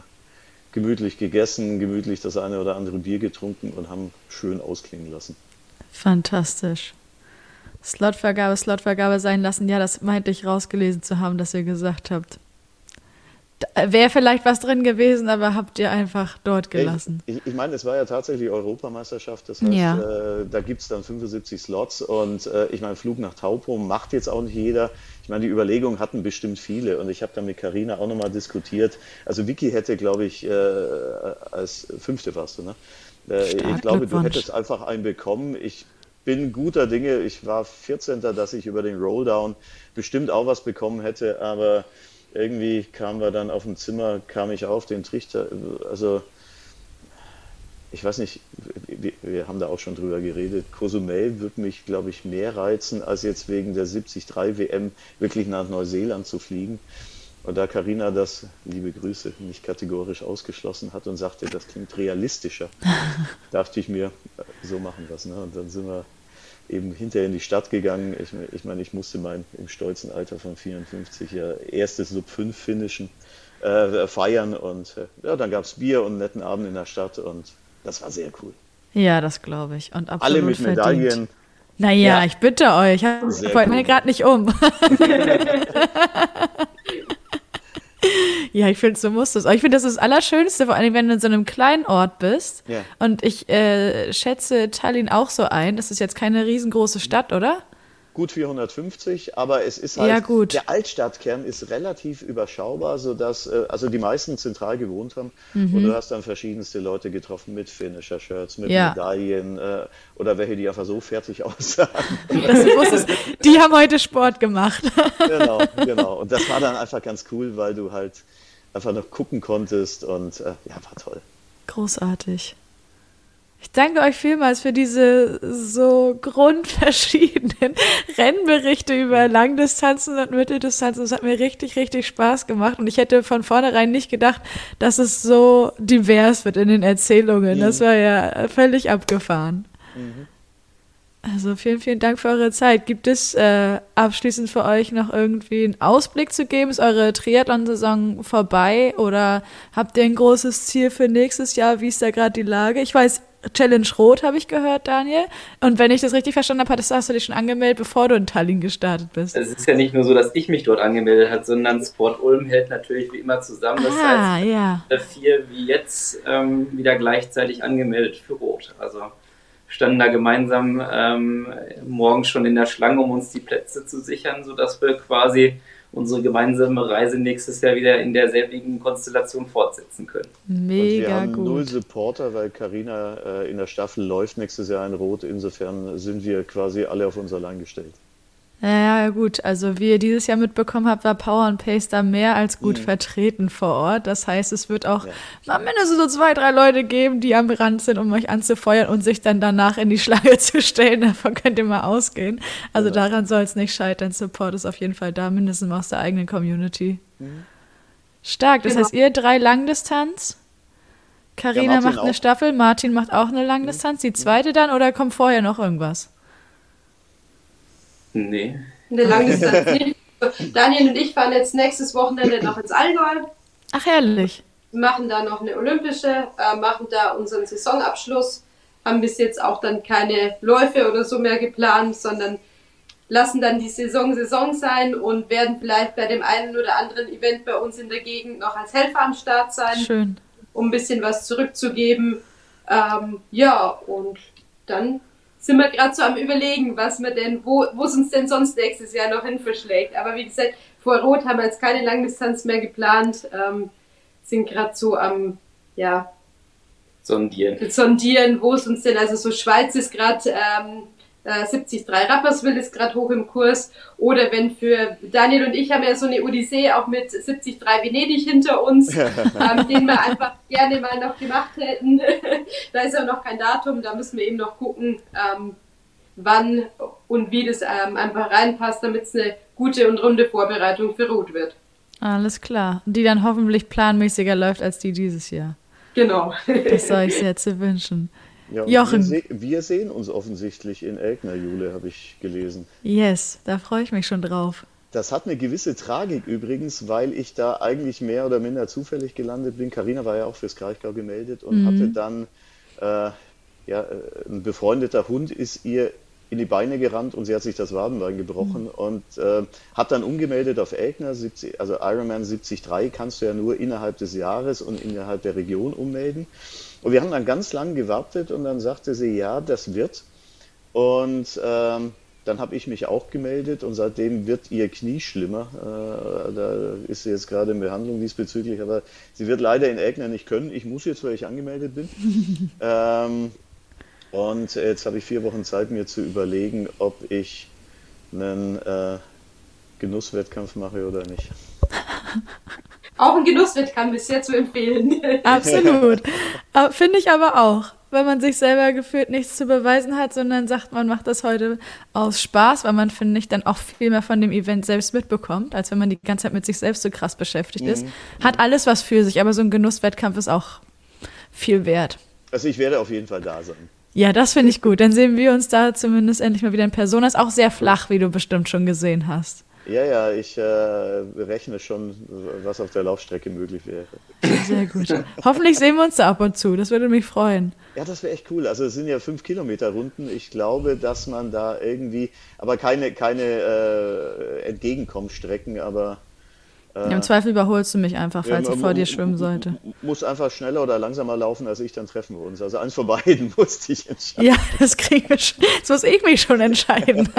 gemütlich gegessen, gemütlich das eine oder andere Bier getrunken und haben schön ausklingen lassen. Fantastisch. Slotvergabe, Slotvergabe sein lassen. Ja, das meinte ich rausgelesen zu haben, dass ihr gesagt habt. Wäre vielleicht was drin gewesen, aber habt ihr einfach dort gelassen. Ich, ich, ich meine, es war ja tatsächlich Europameisterschaft, das heißt, ja. äh, da gibt es dann 75 Slots und äh, ich meine, Flug nach Taupo macht jetzt auch nicht jeder. Ich meine, die Überlegungen hatten bestimmt viele und ich habe da mit Karina auch nochmal diskutiert. Also Vicky hätte, glaube ich, äh, als Fünfte warst du, ne? Äh, ich glaube, du hättest einfach einen bekommen. Ich bin guter Dinge. Ich war 14. dass ich über den Rolldown bestimmt auch was bekommen hätte, aber irgendwie kamen wir dann auf dem Zimmer, kam ich auf den Trichter, also ich weiß nicht, wir, wir, haben da auch schon drüber geredet. Cozumel wird mich, glaube ich, mehr reizen, als jetzt wegen der 73 WM wirklich nach Neuseeland zu fliegen. Und da Karina das, liebe Grüße, nicht kategorisch ausgeschlossen hat und sagte, das klingt realistischer, dachte ich mir, so machen wir es. Ne? Und dann sind wir eben hinterher in die Stadt gegangen. Ich, ich meine, ich musste mein im stolzen Alter von 54 ja erstes Sub 5 finishen, äh, feiern und äh, ja, dann gab es Bier und einen netten Abend in der Stadt und das war sehr cool. Ja, das glaube ich. Und absolut Alle mit verdient. Medaillen. Naja, ja. ich bitte euch. Ich mir gerade nicht um. Ja, ich finde, so muss das. Aber ich finde, das ist das Allerschönste, vor allem, wenn du in so einem kleinen Ort bist. Ja. Und ich äh, schätze Tallinn auch so ein. Das ist jetzt keine riesengroße Stadt, oder? Gut 450, aber es ist halt, ja, gut. der Altstadtkern ist relativ überschaubar, sodass, äh, also die meisten zentral gewohnt haben mhm. und du hast dann verschiedenste Leute getroffen mit Finisher-Shirts, mit ja. Medaillen äh, oder welche, die einfach so fertig aussahen. die haben heute Sport gemacht. genau, genau. Und das war dann einfach ganz cool, weil du halt einfach noch gucken konntest und äh, ja, war toll. Großartig. Ich danke euch vielmals für diese so grundverschiedenen Rennberichte über Langdistanzen und Mitteldistanzen. Es hat mir richtig, richtig Spaß gemacht. Und ich hätte von vornherein nicht gedacht, dass es so divers wird in den Erzählungen. Mhm. Das war ja völlig abgefahren. Mhm. Also vielen, vielen Dank für eure Zeit. Gibt es äh, abschließend für euch noch irgendwie einen Ausblick zu geben? Ist eure Triathlon-Saison vorbei oder habt ihr ein großes Ziel für nächstes Jahr? Wie ist da gerade die Lage? Ich weiß, Challenge Rot habe ich gehört, Daniel. Und wenn ich das richtig verstanden habe, hattest, hast du dich schon angemeldet, bevor du in Tallinn gestartet bist. Es ist ja nicht nur so, dass ich mich dort angemeldet habe, sondern Sport Ulm hält natürlich wie immer zusammen. Das ah, heißt, ja. vier wie jetzt ähm, wieder gleichzeitig angemeldet für Rot. Also standen da gemeinsam ähm, morgens schon in der Schlange, um uns die Plätze zu sichern, sodass wir quasi unsere gemeinsame Reise nächstes Jahr wieder in derselbigen Konstellation fortsetzen können. Mega Und wir haben gut. null Supporter, weil Karina äh, in der Staffel läuft nächstes Jahr in Rot. Insofern sind wir quasi alle auf uns allein gestellt. Ja, gut. Also wie ihr dieses Jahr mitbekommen habt, war Power and Pace da mehr als gut mhm. vertreten vor Ort. Das heißt, es wird auch ja. mal mindestens so zwei, drei Leute geben, die am Rand sind, um euch anzufeuern und sich dann danach in die Schlange zu stellen. Davon könnt ihr mal ausgehen. Also ja. daran soll es nicht scheitern. Support ist auf jeden Fall da, mindestens aus der eigenen Community. Mhm. Stark. Das genau. heißt, ihr drei Langdistanz, Karina ja, macht eine auch. Staffel, Martin macht auch eine Langdistanz. Die zweite dann oder kommt vorher noch irgendwas? Nee. Eine Langdistanz. Daniel und ich fahren jetzt nächstes Wochenende noch ins Allgäu. Ach, herrlich. Machen da noch eine olympische, äh, machen da unseren Saisonabschluss. Haben bis jetzt auch dann keine Läufe oder so mehr geplant, sondern lassen dann die Saison Saison sein und werden vielleicht bei dem einen oder anderen Event bei uns in der Gegend noch als Helfer am Start sein. Schön. Um ein bisschen was zurückzugeben. Ähm, ja, und dann sind wir gerade so am überlegen, was wir denn, wo es uns denn sonst nächstes Jahr noch hin verschlägt. Aber wie gesagt, vor Rot haben wir jetzt keine Langdistanz mehr geplant, ähm, sind gerade so am, ja, sondieren. Sondieren, wo es uns denn, also so Schweiz ist gerade ähm, äh, 73 Rapperswil ist gerade hoch im Kurs. Oder wenn für Daniel und ich haben ja so eine Odyssee auch mit 73 Venedig hinter uns, ähm, den wir einfach gerne mal noch gemacht hätten. da ist ja noch kein Datum, da müssen wir eben noch gucken, ähm, wann und wie das ähm, einfach reinpasst, damit es eine gute und runde Vorbereitung für Rot wird. Alles klar. Die dann hoffentlich planmäßiger läuft als die dieses Jahr. Genau. das soll ich sehr zu wünschen. Ja, Jochen. Wir, se wir, sehen uns offensichtlich in Elkner, Jule, habe ich gelesen. Yes, da freue ich mich schon drauf. Das hat eine gewisse Tragik übrigens, weil ich da eigentlich mehr oder minder zufällig gelandet bin. Karina war ja auch fürs Kraichgau gemeldet und mhm. hatte dann, äh, ja, äh, ein befreundeter Hund ist ihr in die Beine gerannt und sie hat sich das Wadenbein gebrochen mhm. und äh, hat dann umgemeldet auf Elkner, 70, also Ironman 73 kannst du ja nur innerhalb des Jahres und innerhalb der Region ummelden. Und wir haben dann ganz lang gewartet und dann sagte sie, ja, das wird. Und ähm, dann habe ich mich auch gemeldet und seitdem wird ihr Knie schlimmer. Äh, da ist sie jetzt gerade in Behandlung diesbezüglich, aber sie wird leider in Ägner nicht können. Ich muss jetzt, weil ich angemeldet bin. ähm, und jetzt habe ich vier Wochen Zeit, mir zu überlegen, ob ich einen äh, Genusswettkampf mache oder nicht. Auch ein Genusswettkampf ist sehr zu empfehlen. Absolut. Finde ich aber auch. Wenn man sich selber gefühlt nichts zu beweisen hat, sondern sagt, man macht das heute aus Spaß, weil man, finde ich, dann auch viel mehr von dem Event selbst mitbekommt, als wenn man die ganze Zeit mit sich selbst so krass beschäftigt ist. Mhm. Hat alles was für sich, aber so ein Genusswettkampf ist auch viel wert. Also ich werde auf jeden Fall da sein. Ja, das finde ich gut. Dann sehen wir uns da zumindest endlich mal wieder in Person. Das ist auch sehr flach, wie du bestimmt schon gesehen hast. Ja, ja, ich äh, rechne schon, was auf der Laufstrecke möglich wäre. Sehr gut. Hoffentlich sehen wir uns da ab und zu. Das würde mich freuen. Ja, das wäre echt cool. Also es sind ja fünf Kilometer Runden. Ich glaube, dass man da irgendwie, aber keine, keine äh, Entgegenkommstrecken, aber ja, Im Zweifel überholst du mich einfach, falls ja, ich vor dir schwimmen sollte. Muss einfach schneller oder langsamer laufen als ich, dann treffen wir uns. Also eins von beiden musste ich entscheiden. Ja, das kriegen wir schon. Das muss ich mich schon entscheiden.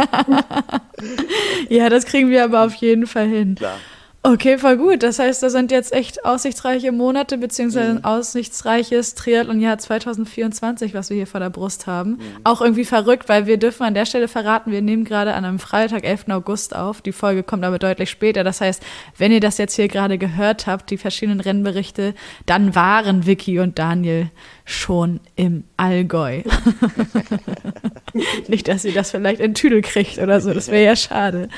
ja, das kriegen wir aber auf jeden Fall hin. Klar. Okay, voll gut. Das heißt, da sind jetzt echt aussichtsreiche Monate, beziehungsweise ein mhm. aussichtsreiches Triathlon-Jahr 2024, was wir hier vor der Brust haben. Mhm. Auch irgendwie verrückt, weil wir dürfen an der Stelle verraten, wir nehmen gerade an einem Freitag, 11. August auf. Die Folge kommt aber deutlich später. Das heißt, wenn ihr das jetzt hier gerade gehört habt, die verschiedenen Rennberichte, dann waren Vicky und Daniel schon im Allgäu. Nicht, dass ihr das vielleicht in Tüdel kriegt oder so. Das wäre ja schade.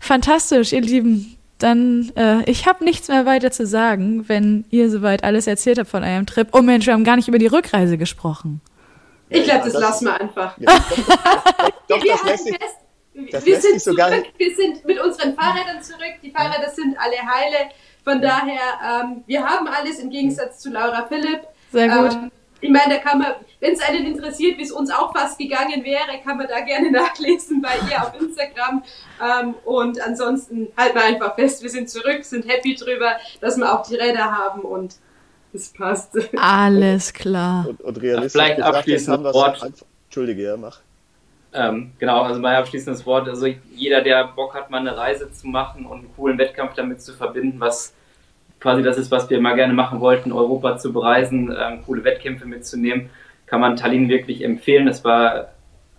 Fantastisch, ihr Lieben dann, äh, ich habe nichts mehr weiter zu sagen, wenn ihr soweit alles erzählt habt von eurem Trip. Oh Mensch, wir haben gar nicht über die Rückreise gesprochen. Ich glaube, das, das, lassen wir einfach. Ja, doch, doch, wir, das fest, das wir sind zurück, wir sind mit unseren Fahrrädern zurück. Die Fahrräder sind alle heile. Von daher, ähm, wir haben alles im Gegensatz zu Laura Philipp. Sehr gut. Ähm, ich meine, da kann man, wenn es einen interessiert, wie es uns auch fast gegangen wäre, kann man da gerne nachlesen bei ihr auf Instagram. Ähm, und ansonsten halten wir einfach fest, wir sind zurück, sind happy drüber, dass wir auch die Räder haben und es passt. Alles klar. Und, und realistisch vielleicht abschließendes Wort. Entschuldige, ja, mach. Ähm, genau, also mein abschließendes Wort. Also jeder, der Bock hat, mal eine Reise zu machen und einen coolen Wettkampf damit zu verbinden, was quasi das ist, was wir immer gerne machen wollten, Europa zu bereisen, ähm, coole Wettkämpfe mitzunehmen, kann man Tallinn wirklich empfehlen. Es war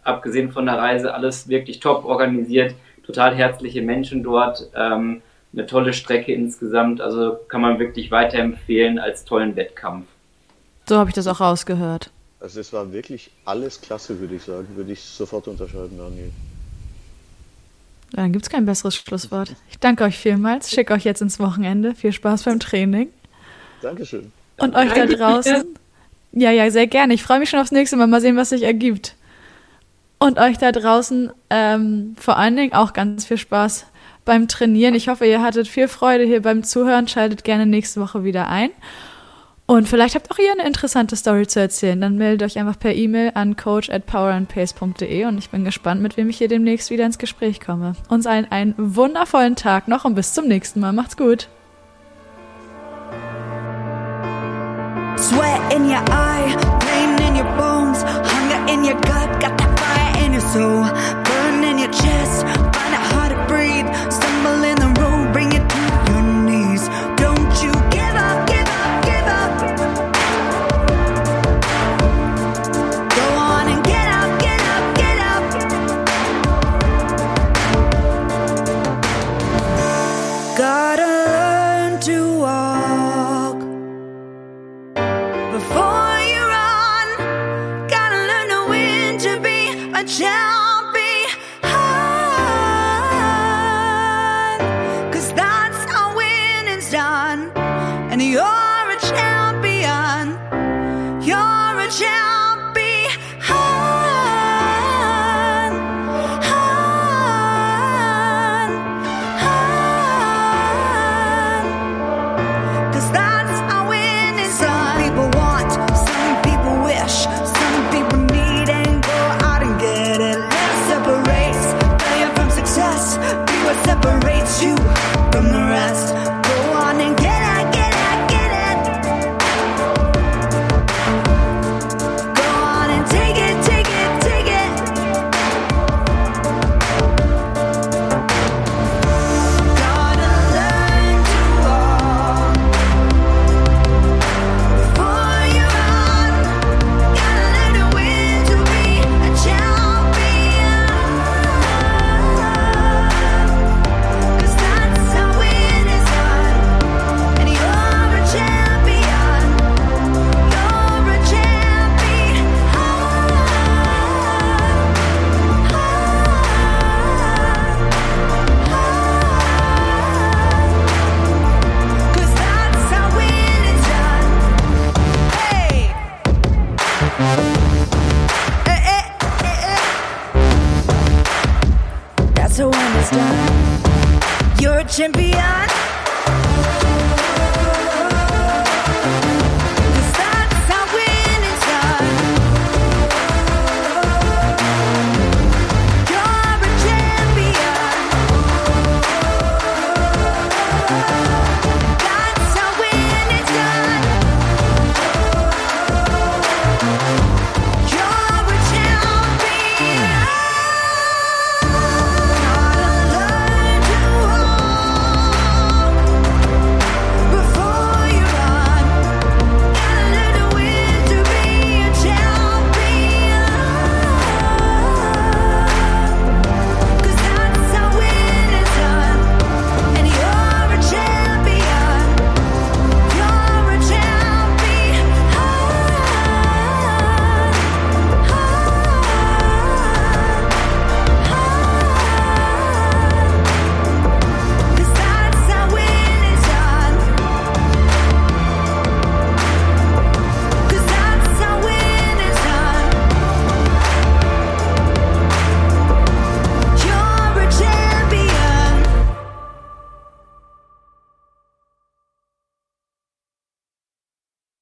abgesehen von der Reise alles wirklich top organisiert, total herzliche Menschen dort, ähm, eine tolle Strecke insgesamt. Also kann man wirklich weiterempfehlen als tollen Wettkampf. So habe ich das auch rausgehört. Also es war wirklich alles klasse, würde ich sagen. Würde ich sofort unterscheiden, Daniel. Dann gibt es kein besseres Schlusswort. Ich danke euch vielmals, schicke euch jetzt ins Wochenende. Viel Spaß beim Training. Dankeschön. Und euch da draußen, Ja, ja, sehr gerne. Ich freue mich schon aufs nächste Mal. Mal sehen, was sich ergibt. Und euch da draußen ähm, vor allen Dingen auch ganz viel Spaß beim Trainieren. Ich hoffe, ihr hattet viel Freude hier beim Zuhören. Schaltet gerne nächste Woche wieder ein. Und vielleicht habt auch ihr eine interessante Story zu erzählen. Dann meldet euch einfach per E-Mail an coach at powerandpace.de und ich bin gespannt, mit wem ich hier demnächst wieder ins Gespräch komme. Uns allen einen wundervollen Tag noch und bis zum nächsten Mal. Macht's gut. Sweat in your eye, pain in your bones, hunger in your gut, got that fire in your soul,